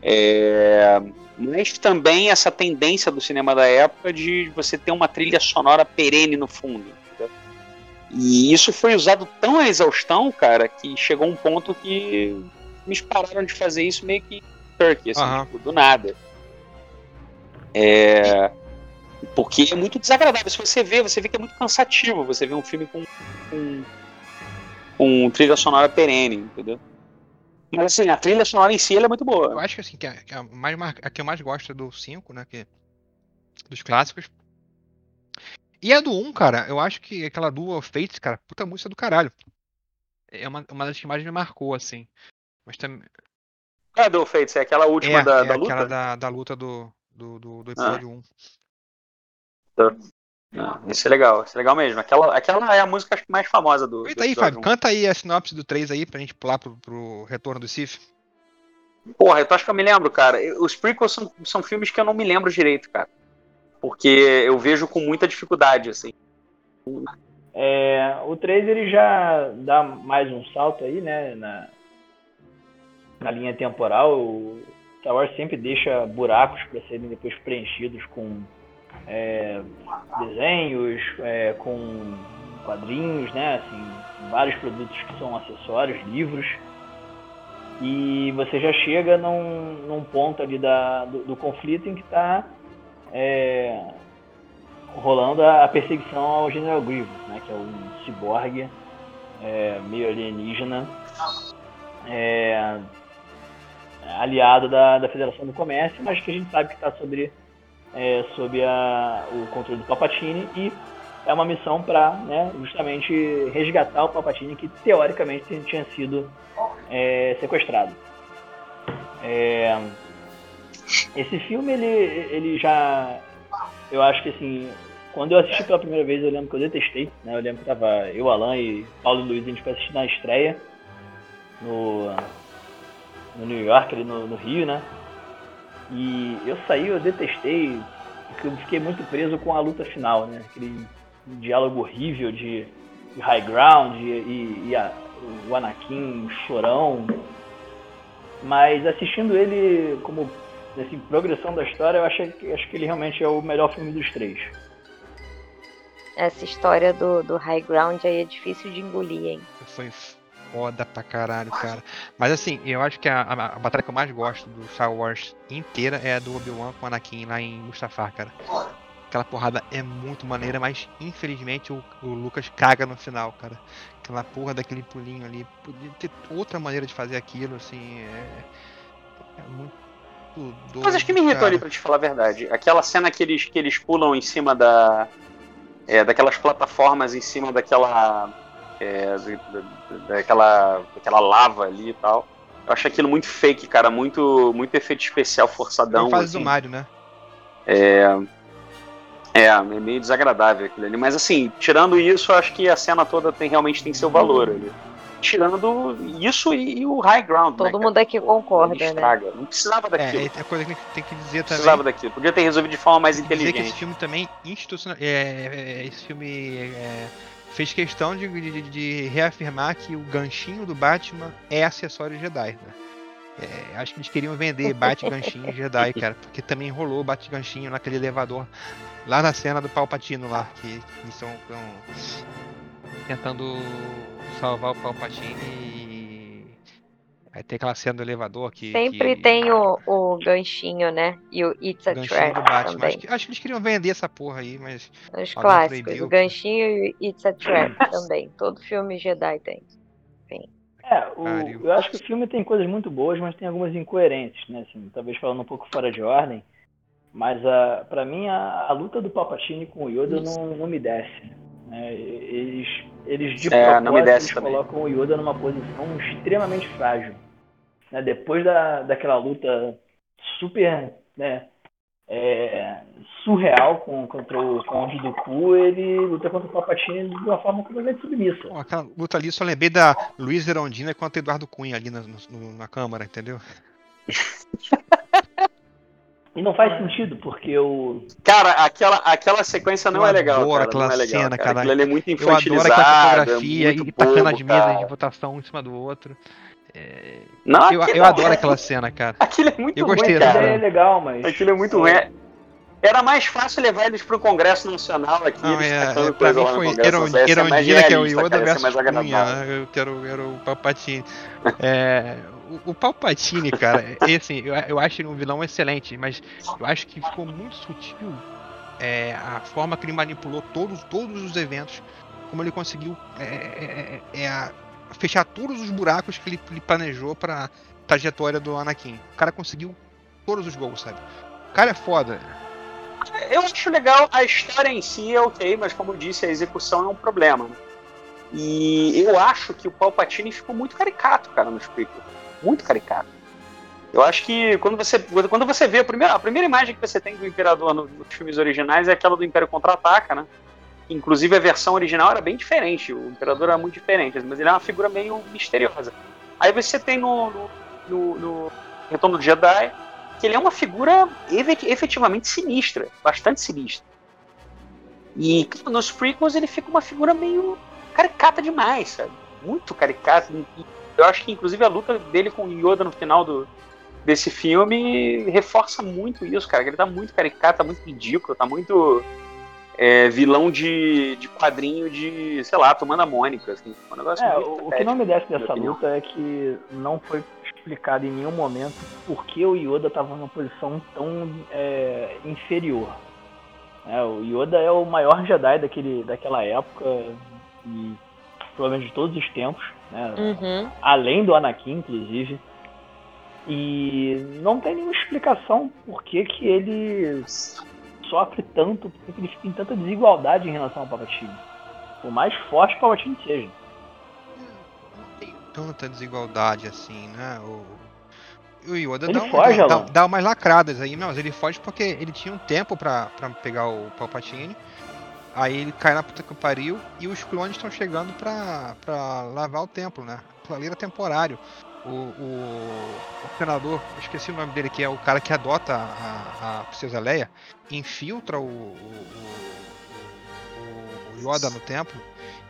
é, mas também essa tendência do cinema da época de você ter uma trilha sonora perene no fundo. entendeu? E isso foi usado tão à exaustão, cara, que chegou um ponto que me pararam de fazer isso meio que turkey, assim, Aham. tipo, do nada. É, porque é muito desagradável. Se você vê, você vê que é muito cansativo. Você vê um filme com, com, com trilha sonora perene, entendeu? Mas assim, a trilha sonora em si é muito Eu boa. acho que assim, que a, que a mais a que eu mais gosto é do 5, né? Que, dos clássicos. E a do 1, cara, eu acho que aquela Dual Fates, cara, puta música do caralho. É uma, uma das que mais me marcou, assim. Mas também. É do Fates, é aquela última é, da, é da aquela luta. da, da luta do, do, do, do episódio 1. Não, Isso é legal, isso é legal mesmo. Aquela, aquela é a música acho que mais famosa do. Aproveita aí, Fábio, canta aí a sinopse do 3 aí pra gente pular pro, pro retorno do Sif. Porra, eu acho que eu me lembro, cara. Os prequels são, são filmes que eu não me lembro direito, cara. Porque eu vejo com muita dificuldade, assim. É, o 3 ele já dá mais um salto aí, né? Na, na linha temporal. O Star Wars sempre deixa buracos para serem depois preenchidos com é, desenhos, é, com quadrinhos, né? Assim, vários produtos que são acessórios, livros. E você já chega num, num ponto ali da, do, do conflito em que está rolando a, a perseguição ao General Grievous, né, que é um ciborgue é, meio alienígena, é, aliado da, da Federação do Comércio, mas que a gente sabe que está sobre, é, sob a, o controle do Palpatine e é uma missão para né, justamente resgatar o Palpatine que teoricamente tinha sido é, sequestrado. É, esse filme ele, ele já eu acho que assim quando eu assisti pela primeira vez eu lembro que eu detestei né eu lembro que tava eu Alan e Paulo e Luiz a gente foi assistir na estreia no no New York, ali no, no Rio, né? E eu saí, eu detestei, porque eu fiquei muito preso com a luta final, né? Aquele diálogo horrível de, de high ground e, e, e a, o Anakin chorão. Mas assistindo ele como assim, progressão da história, eu acho, acho que ele realmente é o melhor filme dos três. Essa história do, do high ground aí é difícil de engolir, hein? Foi foda pra caralho, cara. Mas assim, eu acho que a, a, a, batalha que eu mais gosto do Star Wars inteira é a do Obi-Wan com o Anakin lá em Mustafar, cara. Aquela porrada é muito maneira, mas infelizmente o, o Lucas caga no final, cara. Aquela porra daquele pulinho ali. Podia ter outra maneira de fazer aquilo, assim. É, é muito doido. Mas acho que me irritou ali, pra te falar a verdade. Aquela cena que eles, que eles pulam em cima da. É, daquelas plataformas em cima daquela é, daquela, daquela lava ali e tal. Eu acho aquilo muito fake, cara, muito, muito efeito especial forçadão. É fase assim. do Mario, né? É, é, é meio desagradável aquilo ali. Mas assim, tirando isso, eu acho que a cena toda tem, realmente tem seu valor ali. Tirando isso e, e o high ground. Todo né, mundo aqui concorda, né? Não precisava daquilo. É, é coisa que tem que dizer também. Precisava daquilo. Podia ter resolvido de forma mais inteligente. Dizer que esse filme também institucional. É, é, esse filme é, fez questão de, de, de, reafirmar que o ganchinho do Batman é acessório Jedi, né? É, acho que eles queriam vender Bat Ganchinho Jedi, cara, porque também rolou Bat Ganchinho naquele elevador lá na cena do Palpatino lá, que eles estão tentando salvar o Palpatine e Aí tem aquela cena do elevador que. Sempre que... tem o, o ganchinho, né? E o It's a Trap também. Acho que, acho que, eles queriam vender essa porra aí, mas. Os clássicos, proibiu. o ganchinho e o It's a Trap também. Todo filme Jedi tem. Enfim. É, o, eu acho que o filme tem coisas muito boas, mas tem algumas incoerentes, né? Assim, talvez falando um pouco fora de ordem. Mas a, pra mim a, a luta do Palpatine com o Yoda não, não me desce. Né? Eles, eles de é, propósito eles colocam o Yoda numa posição extremamente frágil né, depois da, daquela luta super né, é, surreal com, contra o Conde do Cu, ele luta contra o Palpatine de uma forma completamente submissa. aquela luta ali, só lembrei da Luiz Erondina contra Eduardo Cunha ali na, no, na Câmara, entendeu? E não faz sentido, porque o. Cara, aquela, aquela sequência não eu é legal. Adoro cara, aquela não é legal, cena, cara. cara. é muito infantilizado. Eu adoro aquela fotografia e tacando as mesas de votação um em cima do outro. É... Não, eu, eu adoro aquela cena, cara. Aquilo é muito eu gostei ruim, cara. É legal, mas. Aquilo é muito ruim. Era mais fácil levar eles pro Congresso Nacional aqui. Não, é, é, pra mim foi Erondina, que é o Yoda versus Cunha. Né? Eu quero, quero o Palpatine. é, o, Palpatine, cara, é, assim, eu, eu acho ele um vilão excelente, mas eu acho que ficou muito sutil é, a forma que ele manipulou todos, todos os eventos, como ele conseguiu é, é, é, é fechar todos os buracos que ele, ele planejou pra trajetória do Anakin. O cara conseguiu todos os gols, sabe? O cara é foda. Eu acho legal, a história em si é ok, mas como eu disse, a execução é um problema. Né? E eu acho que o Palpatine ficou muito caricato, cara, no prequels. Muito caricato. Eu acho que quando você, quando você vê a primeira, a primeira imagem que você tem do Imperador nos filmes originais é aquela do Império Contra-Ataca, né? Inclusive a versão original era bem diferente, o Imperador era muito diferente, mas ele é uma figura meio misteriosa. Aí você tem no, no, no, no Retorno do Jedi que ele é uma figura efetivamente sinistra, bastante sinistra. E nos prequels ele fica uma figura meio caricata demais, sabe? Muito caricata. Eu acho que inclusive a luta dele com o Yoda no final do, desse filme reforça muito isso, cara. Ele tá muito caricato, tá muito ridículo, tá muito é, vilão de, de quadrinho de, sei lá, tomando a Mônica. Assim, um negócio é, o, que não me desce dessa luta é que não foi explicado em nenhum momento por que o Yoda estava numa posição tão é, inferior. É, o Yoda é o maior Jedi daquele, daquela época e provavelmente de todos os tempos, né? Uhum. além do Anakin, inclusive. E não tem nenhuma explicação por que, que ele sofre tanto, porque ele fica em tanta desigualdade em relação ao Palpatine. Por mais forte que o Palpatine seja. Não tem tanta desigualdade assim, né? O, o Yoda ele dá, foge, dá, dá, umas lacradas aí, mas ele foge porque ele tinha um tempo pra pegar o Palpatine. Aí ele cai na puta que pariu e os clones estão chegando pra, pra lavar o templo, né? aquilo era temporário. O, o, o senador, esqueci o nome dele, que é o cara que adota a, a princesa Leia, infiltra o, o, o, o Yoda no templo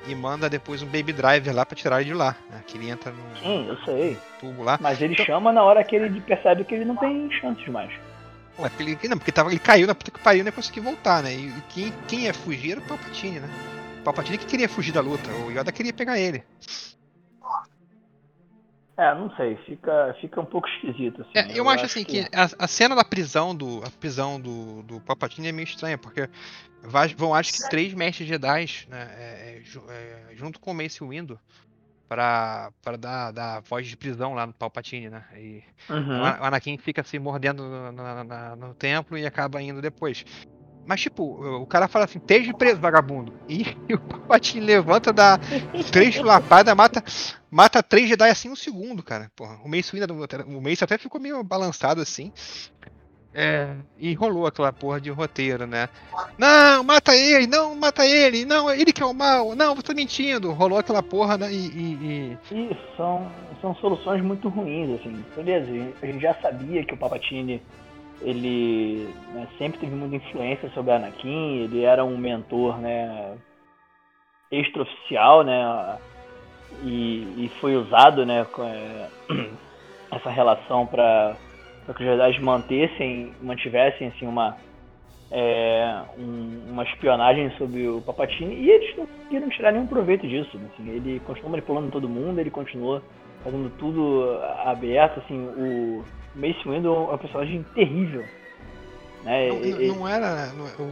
e manda depois um Baby Driver lá pra tirar ele de lá. Né? Que ele entra no Sim, eu sei. tubo lá. Mas ele Então- chama na hora que ele percebe que ele não tem chances mais. Ele, não, porque tava, ele caiu na puta que pariu e não ia conseguir voltar, né? E, quem, quem ia fugir era o Palpatine, né? O Palpatine que queria fugir da luta, o Yoda queria pegar ele. É, não sei, fica, fica um pouco esquisito, assim. É, eu, acho, assim que, a, a cena da prisão do a prisão do, do Palpatine é meio estranha, porque vai- vão acho que três mestres Jedi, né, é, é, é, junto com o Mace Windu, para para dar, dar voz de prisão lá no Palpatine, né? E Uhum. o Ana- o Anakin fica se mordendo no, na- na- no templo e acaba indo depois. Mas, tipo, o cara fala assim, esteja preso, vagabundo. E, o Palpatine levanta, dá três lapadas, mata, mata três Jedi assim um segundo, cara. Porra, o Mace Windu, o Mace até ficou meio balançado assim. É, e rolou aquela porra de roteiro, né? Não, mata ele, não, mata ele, não, ele que é o mal, não, você tá mentindo. Rolou aquela porra, né? E, e- e- E são, são soluções muito ruins, assim. Beleza, a gente já sabia que o Palpatine, ele né, sempre teve muita influência sobre Anakin, ele era um mentor, né, extraoficial, né, e, e foi usado, né, é, essa relação para que os Jedi mantessem, mantivessem, assim, uma é, um- uma espionagem sobre o Palpatine e eles não conseguiram tirar nenhum proveito disso. né? Assim, ele continuou manipulando todo mundo, ele continuou fazendo tudo aberto. Assim, o Mace Windu é um personagem terrível. Né? não, E- não- era. não- o,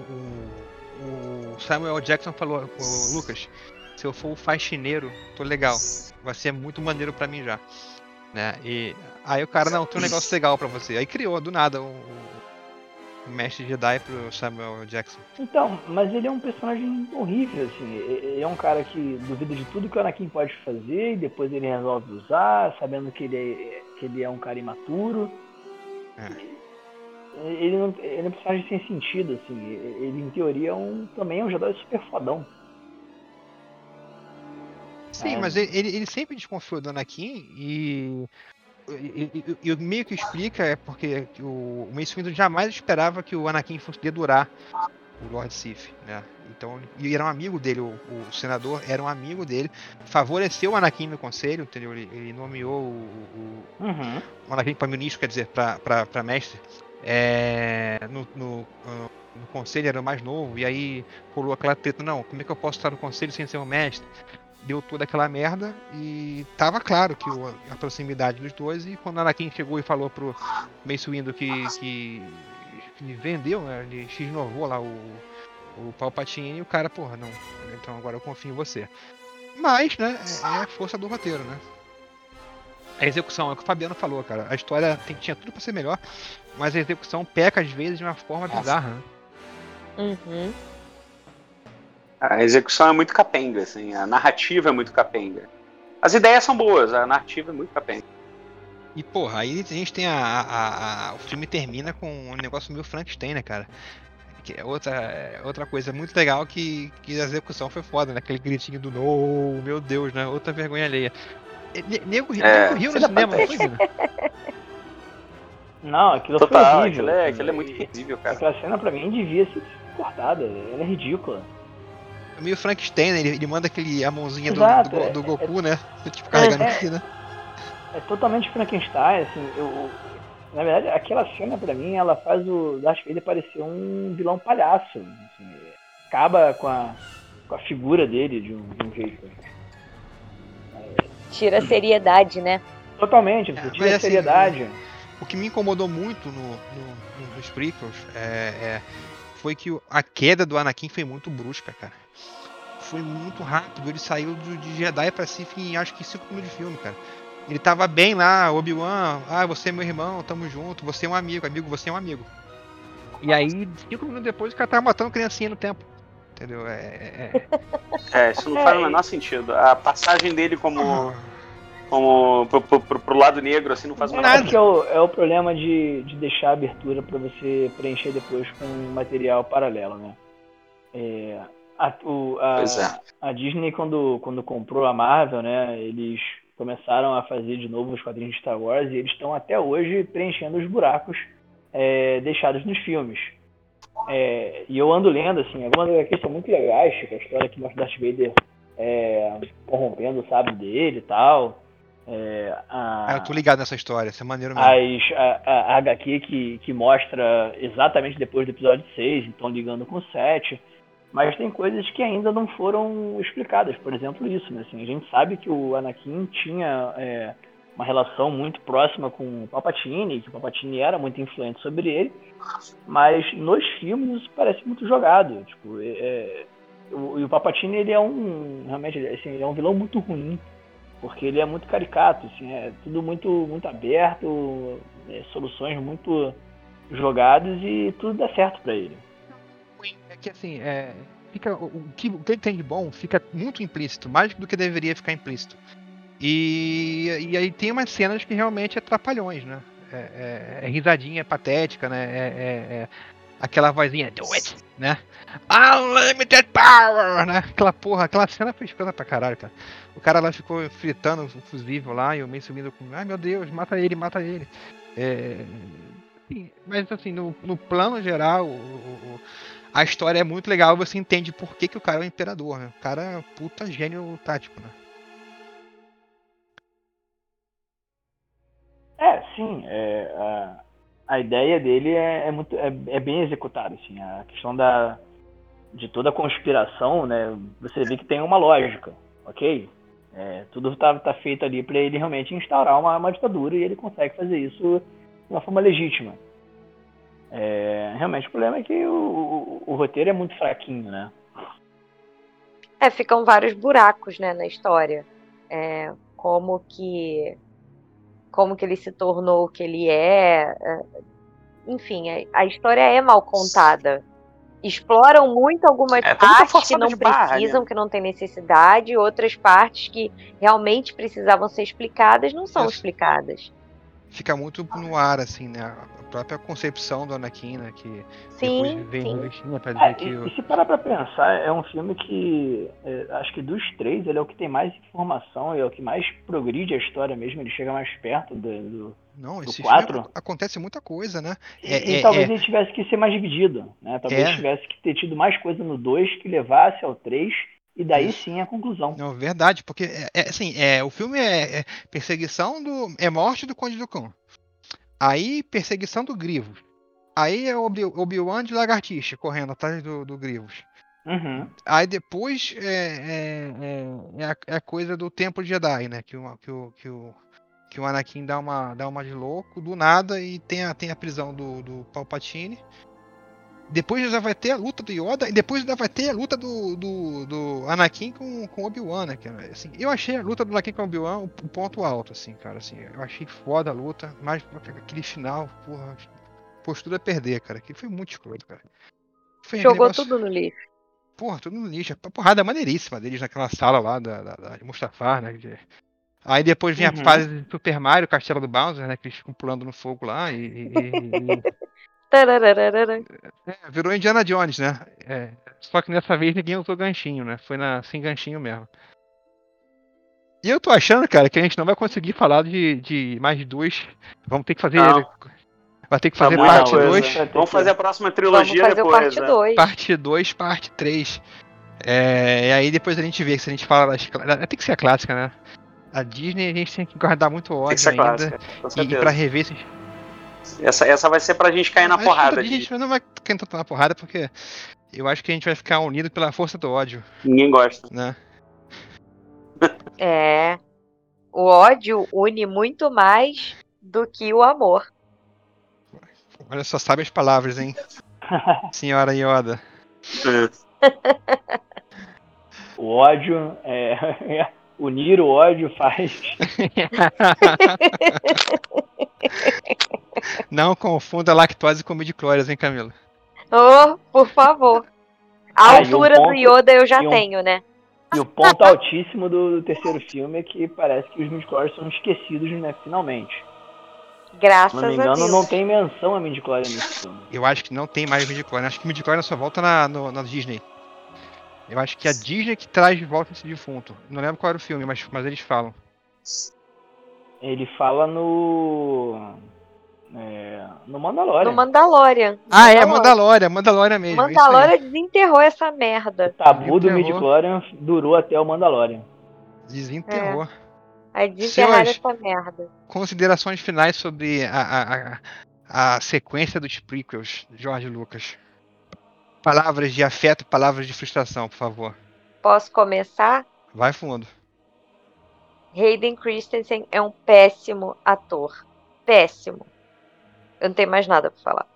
o- o Samuel Jackson falou, Lucas, se eu for o faxineiro, tô legal. Vai ser muito maneiro pra mim já. Né? E aí o cara, não, tem um negócio legal pra você. Aí criou do nada o, o- mestre Jedi pro Samuel Jackson. Então, mas ele é um personagem horrível, assim. Ele é um cara que duvida de tudo que o Anakin pode fazer e depois ele resolve usar, sabendo que ele é, que ele é um cara imaturo. Ele, não, ele é um personagem sem sentido, assim. Ele, em teoria, é um, também é um Jedi super fodão. Sim, É. mas ele, ele sempre desconfiou do Anakin e. E, o meio que explica é porque o, o Mace Windu jamais esperava que o Anakin fosse dedurar o Lord Sith, né? Então, e era um amigo dele, o, o senador era um amigo dele, favoreceu o Anakin no conselho, entendeu? Ele, ele nomeou o, o, Uhum. o Anakin para ministro, quer dizer, para mestre. É, no, no, no conselho era o mais novo, e aí rolou aquela treta, não, como é que eu posso estar no conselho sem ser um mestre? Deu toda aquela merda e tava claro que o- a proximidade dos dois, e quando Anakin chegou e falou pro Mace Windu que, que, que vendeu, né, ele x-novou lá o, o Palpatine, e o cara, porra, não, então agora eu confio em você. Mas, né, é, é a força do roteiro, né? A execução, é o que o Fabiano falou, cara. A história tem, tinha tudo pra ser melhor, mas a execução peca às vezes de uma forma Nossa. bizarra. Né? Uhum. A execução é muito capenga, assim, a narrativa é muito capenga. As ideias são boas, a narrativa é muito capenga. E porra, aí a gente tem a, a- a- O filme termina com um negócio meio Frankenstein, né, cara? Que é outra, é outra coisa muito legal que, que a execução foi foda, né? Aquele gritinho do no, meu Deus, né? Outra vergonha alheia. Ne- Nego, É, nego riu no cinema, não foi? Não, aquilo Total, foi horrível. aquilo é, aquilo é muito visível, cara. Aquela cena pra mim devia ser cortada, ela é ridícula. É meio Frankenstein, né? Ele, ele manda aquele, a mãozinha do, do, é- do Goku, né? Tipo, carregando É. aqui, né? É totalmente Frankenstein, assim, eu, na verdade, aquela cena pra mim, ela faz o Darth Vader parecer um vilão palhaço. assim, acaba com a, com a figura dele de um, de um jeito. Tira a seriedade, né? Totalmente, você É, tira a assim, seriedade. O que me incomodou muito no, no- no- nos prequels é, é- foi que a queda do Anakin foi muito brusca, cara. Foi muito rápido. Ele saiu do- de Jedi pra Sith em acho que 5 minutos de filme, cara. Ele tava bem lá, Obi-Wan, ah, você é meu irmão, tamo junto, você é um amigo, amigo, você é um amigo. E aí, 5 minutos depois, o cara tava matando criancinha no tempo. Entendeu? É. é- É, isso não É, faz o menor sentido. A passagem dele é- como, como pro, pro- pro- pro lado negro, assim, não faz menor Nada. Acho que é o, é o problema de, de deixar a abertura pra você preencher depois com material paralelo, né? É, a, o- a- Pois é. a Disney, quando, quando comprou a Marvel, né, eles começaram a fazer de novo os quadrinhos de Star Wars e eles estão até hoje preenchendo os buracos é, deixados nos filmes. É, e eu ando lendo, assim, algumas HQs são muito legais, tipo a história que mostra Darth Vader é, corrompendo o sábio dele e tal. É, a, ah, eu tô ligado nessa história, isso é maneiro mesmo. As, a, a, a HQ que, que mostra exatamente depois do episódio 6, então ligando com o 7. Mas tem coisas que ainda não foram explicadas. Por exemplo, isso, né? Assim, a gente sabe que o Anakin tinha é, uma relação muito próxima com o Palpatine, que o Palpatine era muito influente sobre ele, mas nos filmes isso parece muito jogado. Tipo, é, é o, o Palpatine ele é um realmente assim, ele é um vilão muito ruim porque ele é muito caricato, assim, é tudo muito, muito aberto, é, soluções muito jogadas e tudo dá certo para ele. É que assim, é, fica, o, que, o que ele tem de bom fica muito implícito, mais do que deveria ficar implícito. E, e aí tem umas cenas que realmente é né? É, é, é risadinha, patética, né? É, é, é aquela vozinha, do it, né? Unlimited power, né? Aquela porra, aquela cena fez coisa pra caralho, cara. O cara lá ficou fritando o fusível lá e o meio subindo com, ai meu Deus, mata ele, mata ele. É... mas assim, no, no plano geral, o, o, a história é muito legal, você entende por que, que o cara é o imperador, né? O cara é puta gênio tático, né? É, sim. É, a ideia dele é, é muito, é, é, bem executada. Assim, a questão da, de toda a conspiração, né? Você vê que tem uma lógica, ok? É, tudo está tá feito ali para ele realmente instaurar uma, uma, ditadura e ele consegue fazer isso de uma forma legítima. É, realmente o problema é que o, o, o, roteiro é muito fraquinho, né? É, ficam vários buracos né, na história. É, como que como que ele se tornou o que ele é. é enfim, a história é mal contada. Exploram muito algumas é, partes que não precisam, né? que não tem necessidade, outras partes que realmente precisavam ser explicadas não são explicadas. Fica muito no ar, assim, né? própria concepção do Anakin, né? Que sim, depois vem investindo pra dizer é, que. E, e, se parar pra pensar, é um filme que é, acho que dos três ele é o que tem mais informação, é o que mais progride a história mesmo, ele chega mais perto do. do não, esse quatro. acontece muita coisa, né? É, e, e é, talvez é. ele tivesse que ser mais dividido, né? Talvez tivesse que ter tido mais coisa no 2 que levasse ao 3 e daí sim a conclusão. Não, verdade, porque é, é, assim, é, o filme é, é, perseguição do. é morte do Conde do Cão. Aí, perseguição do Grivos. Aí é Obi-Wan de lagartixa correndo atrás do, do Grivos. Uhum. Aí depois é, é, é, é, a, é, a, coisa do Templo Jedi, né? Que o, que o, que o, que o Anakin dá uma, dá uma de louco do nada e tem a, tem a prisão do, do Palpatine. Depois já vai ter a luta do Yoda e depois já vai ter a luta do, do, do Anakin com, com Obi-Wan, né? assim, eu achei a luta do Anakin com Obi-Wan um ponto alto, assim, cara. Assim, eu achei foda a luta, mas aquele final, porra, postura a perder, cara. Que foi muito escroto, cara. Foi Jogou negócio... tudo no lixo. Porra, tudo no lixo. A porrada maneiríssima deles naquela sala lá da, da, da Mustafar, né? Aí depois vem uhum. a fase de Super Mario, Castelo do Bowser, né? Que eles ficam pulando no fogo lá e. e, e... É, virou Indiana Jones, né? É, só que dessa vez ninguém usou ganchinho, né? Foi na, sem ganchinho mesmo. E eu tô achando, cara, que a gente não vai conseguir falar de, de mais de dois. Vamos ter que fazer. Não. Vai ter que fazer tá parte 2. Vamos fazer a próxima trilogia Vamos fazer depois. Parte 2. Né? Parte 2, parte 3. É, e aí depois a gente vê se a gente fala das. Tem que ser a clássica, né? A Disney a gente tem que guardar muito ódio ainda. Clássica, e, e pra rever esses essa, essa vai ser pra gente cair na porrada. A gente não vai cair tanto na porrada porque eu acho que a gente vai ficar unido pela força do ódio. Ninguém gosta. Né? É. O ódio une muito mais do que o amor. Olha só, sabe as palavras, hein? Senhora Yoda. o ódio é. Unir o ódio faz. Não confunda lactose com midichlorians, hein, Camila? Oh, por favor. A ah, altura um ponto, do Yoda eu já um, tenho, né? E o ponto altíssimo do, do, terceiro filme é que parece que os midichlorians são esquecidos, né, finalmente. Graças a Deus. Se não me engano, não tem menção a midichlorian nesse filme. Eu acho que não tem mais midichlorian. Acho que midichlorian só volta na, no, na Disney. Eu acho que é a Disney que traz de volta esse defunto. Não lembro qual era o filme, mas, mas eles falam. Ele fala no. É, no Mandalorian. No Mandalorian. Ah, é, Mandalorian, Mandalorian mesmo. é. Mandalorian desenterrou essa merda. O tabu do midichlorian durou até o Mandalorian. Desenterrou. Aí desenterraram essa merda. Considerações finais sobre a, a, a, a sequência dos prequels, Jorge Lucas. Palavras de afeto, palavras de frustração, por favor. Posso começar? Vai fundo. Hayden Christensen é um péssimo ator. Péssimo. Eu não tenho mais nada pra falar.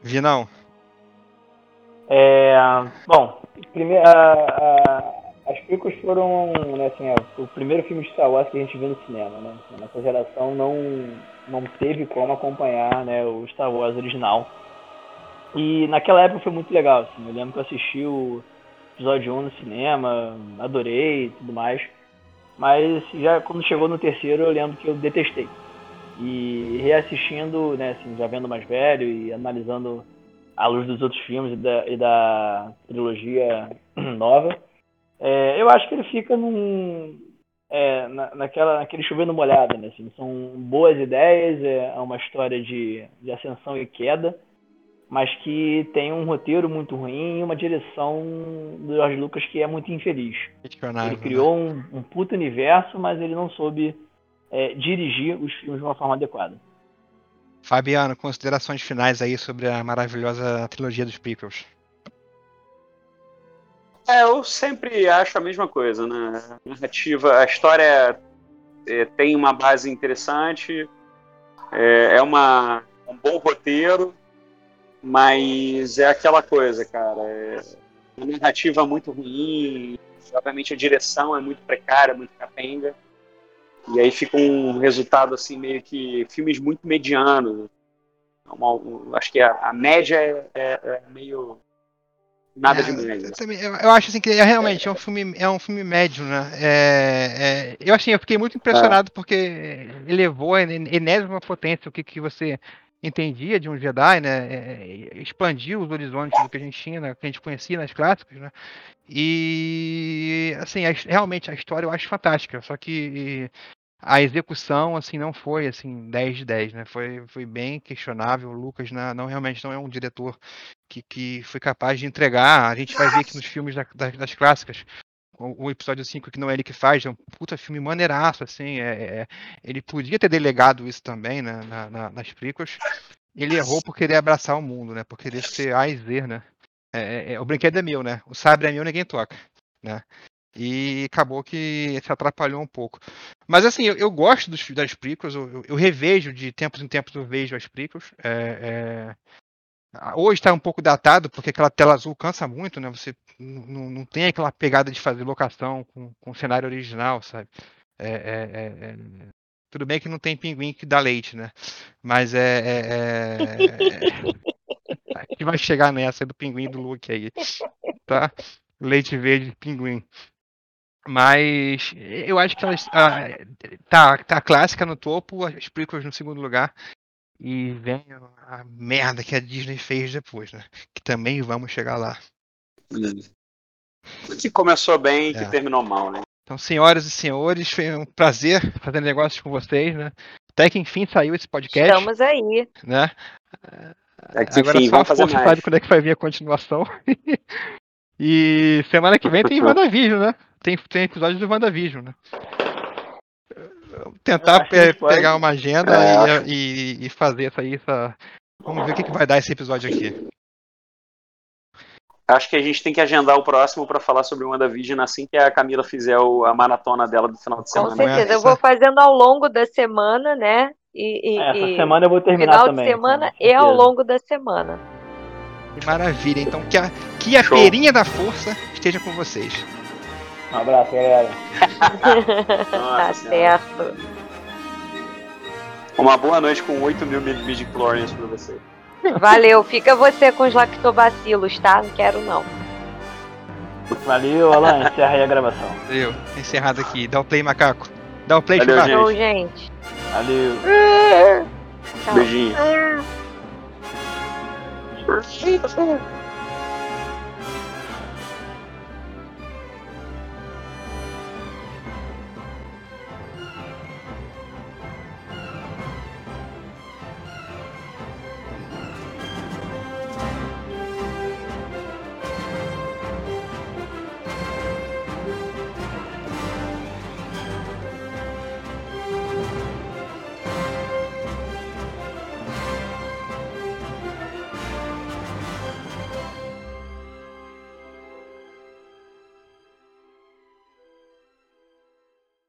Vinão, É, bom, primeiro, a- a- as prequels foram, né, assim, é, o primeiro filme de Star Wars que a gente viu no cinema, né? Nossa geração não, não teve como acompanhar, né, o Star Wars original. E naquela época foi muito legal, assim, eu lembro que eu assisti o episódio 1 no cinema, adorei e tudo mais. Mas já quando chegou no terceiro eu lembro que eu detestei. E reassistindo, né, assim, já vendo mais velho e analisando à luz dos outros filmes e da, e da trilogia nova, é, eu acho que ele fica num, é, na, naquela, naquele chovendo molhado, né? Assim, são boas ideias, é uma história de, de ascensão e queda, mas que tem um roteiro muito ruim e uma direção do George Lucas que é muito infeliz. Ele né? criou um, um puto universo, mas ele não soube é, dirigir os filmes de uma forma adequada. Fabiano, considerações finais aí sobre a maravilhosa trilogia dos prequels. É, eu sempre acho a mesma coisa, né? A narrativa, a história é, tem uma base interessante, é, é uma, um bom roteiro, mas é aquela coisa, cara. É uma narrativa muito ruim, obviamente a direção é muito precária, muito capenga, e aí fica um resultado assim meio que filmes muito medianos. Uma- um- acho que a, a média é, é- é meio nada É, eu, né? também- eu- eu acho assim que é realmente é um filme, é um filme médio, né? É, é, eu assim, eu fiquei muito impressionado porque elevou a en- enésima potência o que, que você entendia de um Jedi, né? É, expandiu os horizontes do que a gente tinha, né? que a gente conhecia nas clássicas, né? E assim, a realmente a história eu acho fantástica, só que a execução assim não foi assim 10 de 10, né? Foi, foi bem questionável. O Lucas né, não realmente não é um diretor que, que foi capaz de entregar. A gente vai ver aqui nos filmes da- da- das clássicas. O, episódio 5, que não é ele que faz, é um puta filme maneiraço, assim. É, é- ele podia ter delegado isso também né, na- na- nas prequels. Ele errou por querer abraçar o mundo, né? Por querer ser A e Z, né? É, é- é- o brinquedo é meu, né? O sabre é meu, ninguém toca, né? E acabou que se atrapalhou um pouco. Mas assim, eu, eu gosto dos, das prequels, eu, eu- revejo de tempos em tempos, eu vejo as prequels. É, é, Hoje está um pouco datado, porque aquela tela azul cansa muito, né? Você não tem aquela pegada de fazer locação com, com o cenário original, sabe? É, é- é- é- Tudo bem que não tem pinguim que dá leite, né? Mas é. é- é- A gente vai chegar nessa do pinguim do Luke aí, tá? Leite verde, pinguim. Mas eu acho que elas. ah, tá, tá clássica no topo, as prequels no segundo lugar. E vem a merda que a Disney fez depois, né? Que também vamos chegar lá. Que começou bem e que É. terminou mal, né? Então, senhoras e senhores, foi um prazer fazer negócios com vocês, né? Até que enfim saiu esse podcast, Estamos aí. né? É que, Agora enfim, só a vamos fazer força sabe quando é que vai vir a continuação. e semana que vem tem WandaVision, né? Tem, tem episódio do WandaVision, né? Tentar pe- pode- pegar uma agenda É, e, e- e fazer essa aí. Essa... Vamos ver o que, que vai dar esse episódio aqui. Acho que a gente tem que agendar o próximo pra falar sobre o WandaVision assim que a Camila fizer o- a maratona dela do final de Com semana. certeza. Eu vou fazendo ao longo da semana, né? E, e- Essa e semana eu vou terminar final também. de semana com e ao longo da semana. Que maravilha. Então, que a, que a Show. feirinha da força esteja com vocês. Um abraço, galera. tá Senhora. certo. Uma boa noite com 8 mil midichlorians pra você. Valeu. Fica você com os lactobacilos, tá? Não quero não. Valeu, Alan. Encerra aí a gravação. Eu, encerrado aqui. Dá o play, macaco. Dá o play, Valeu. Show, gente. Valeu. Tchau. Beijinho.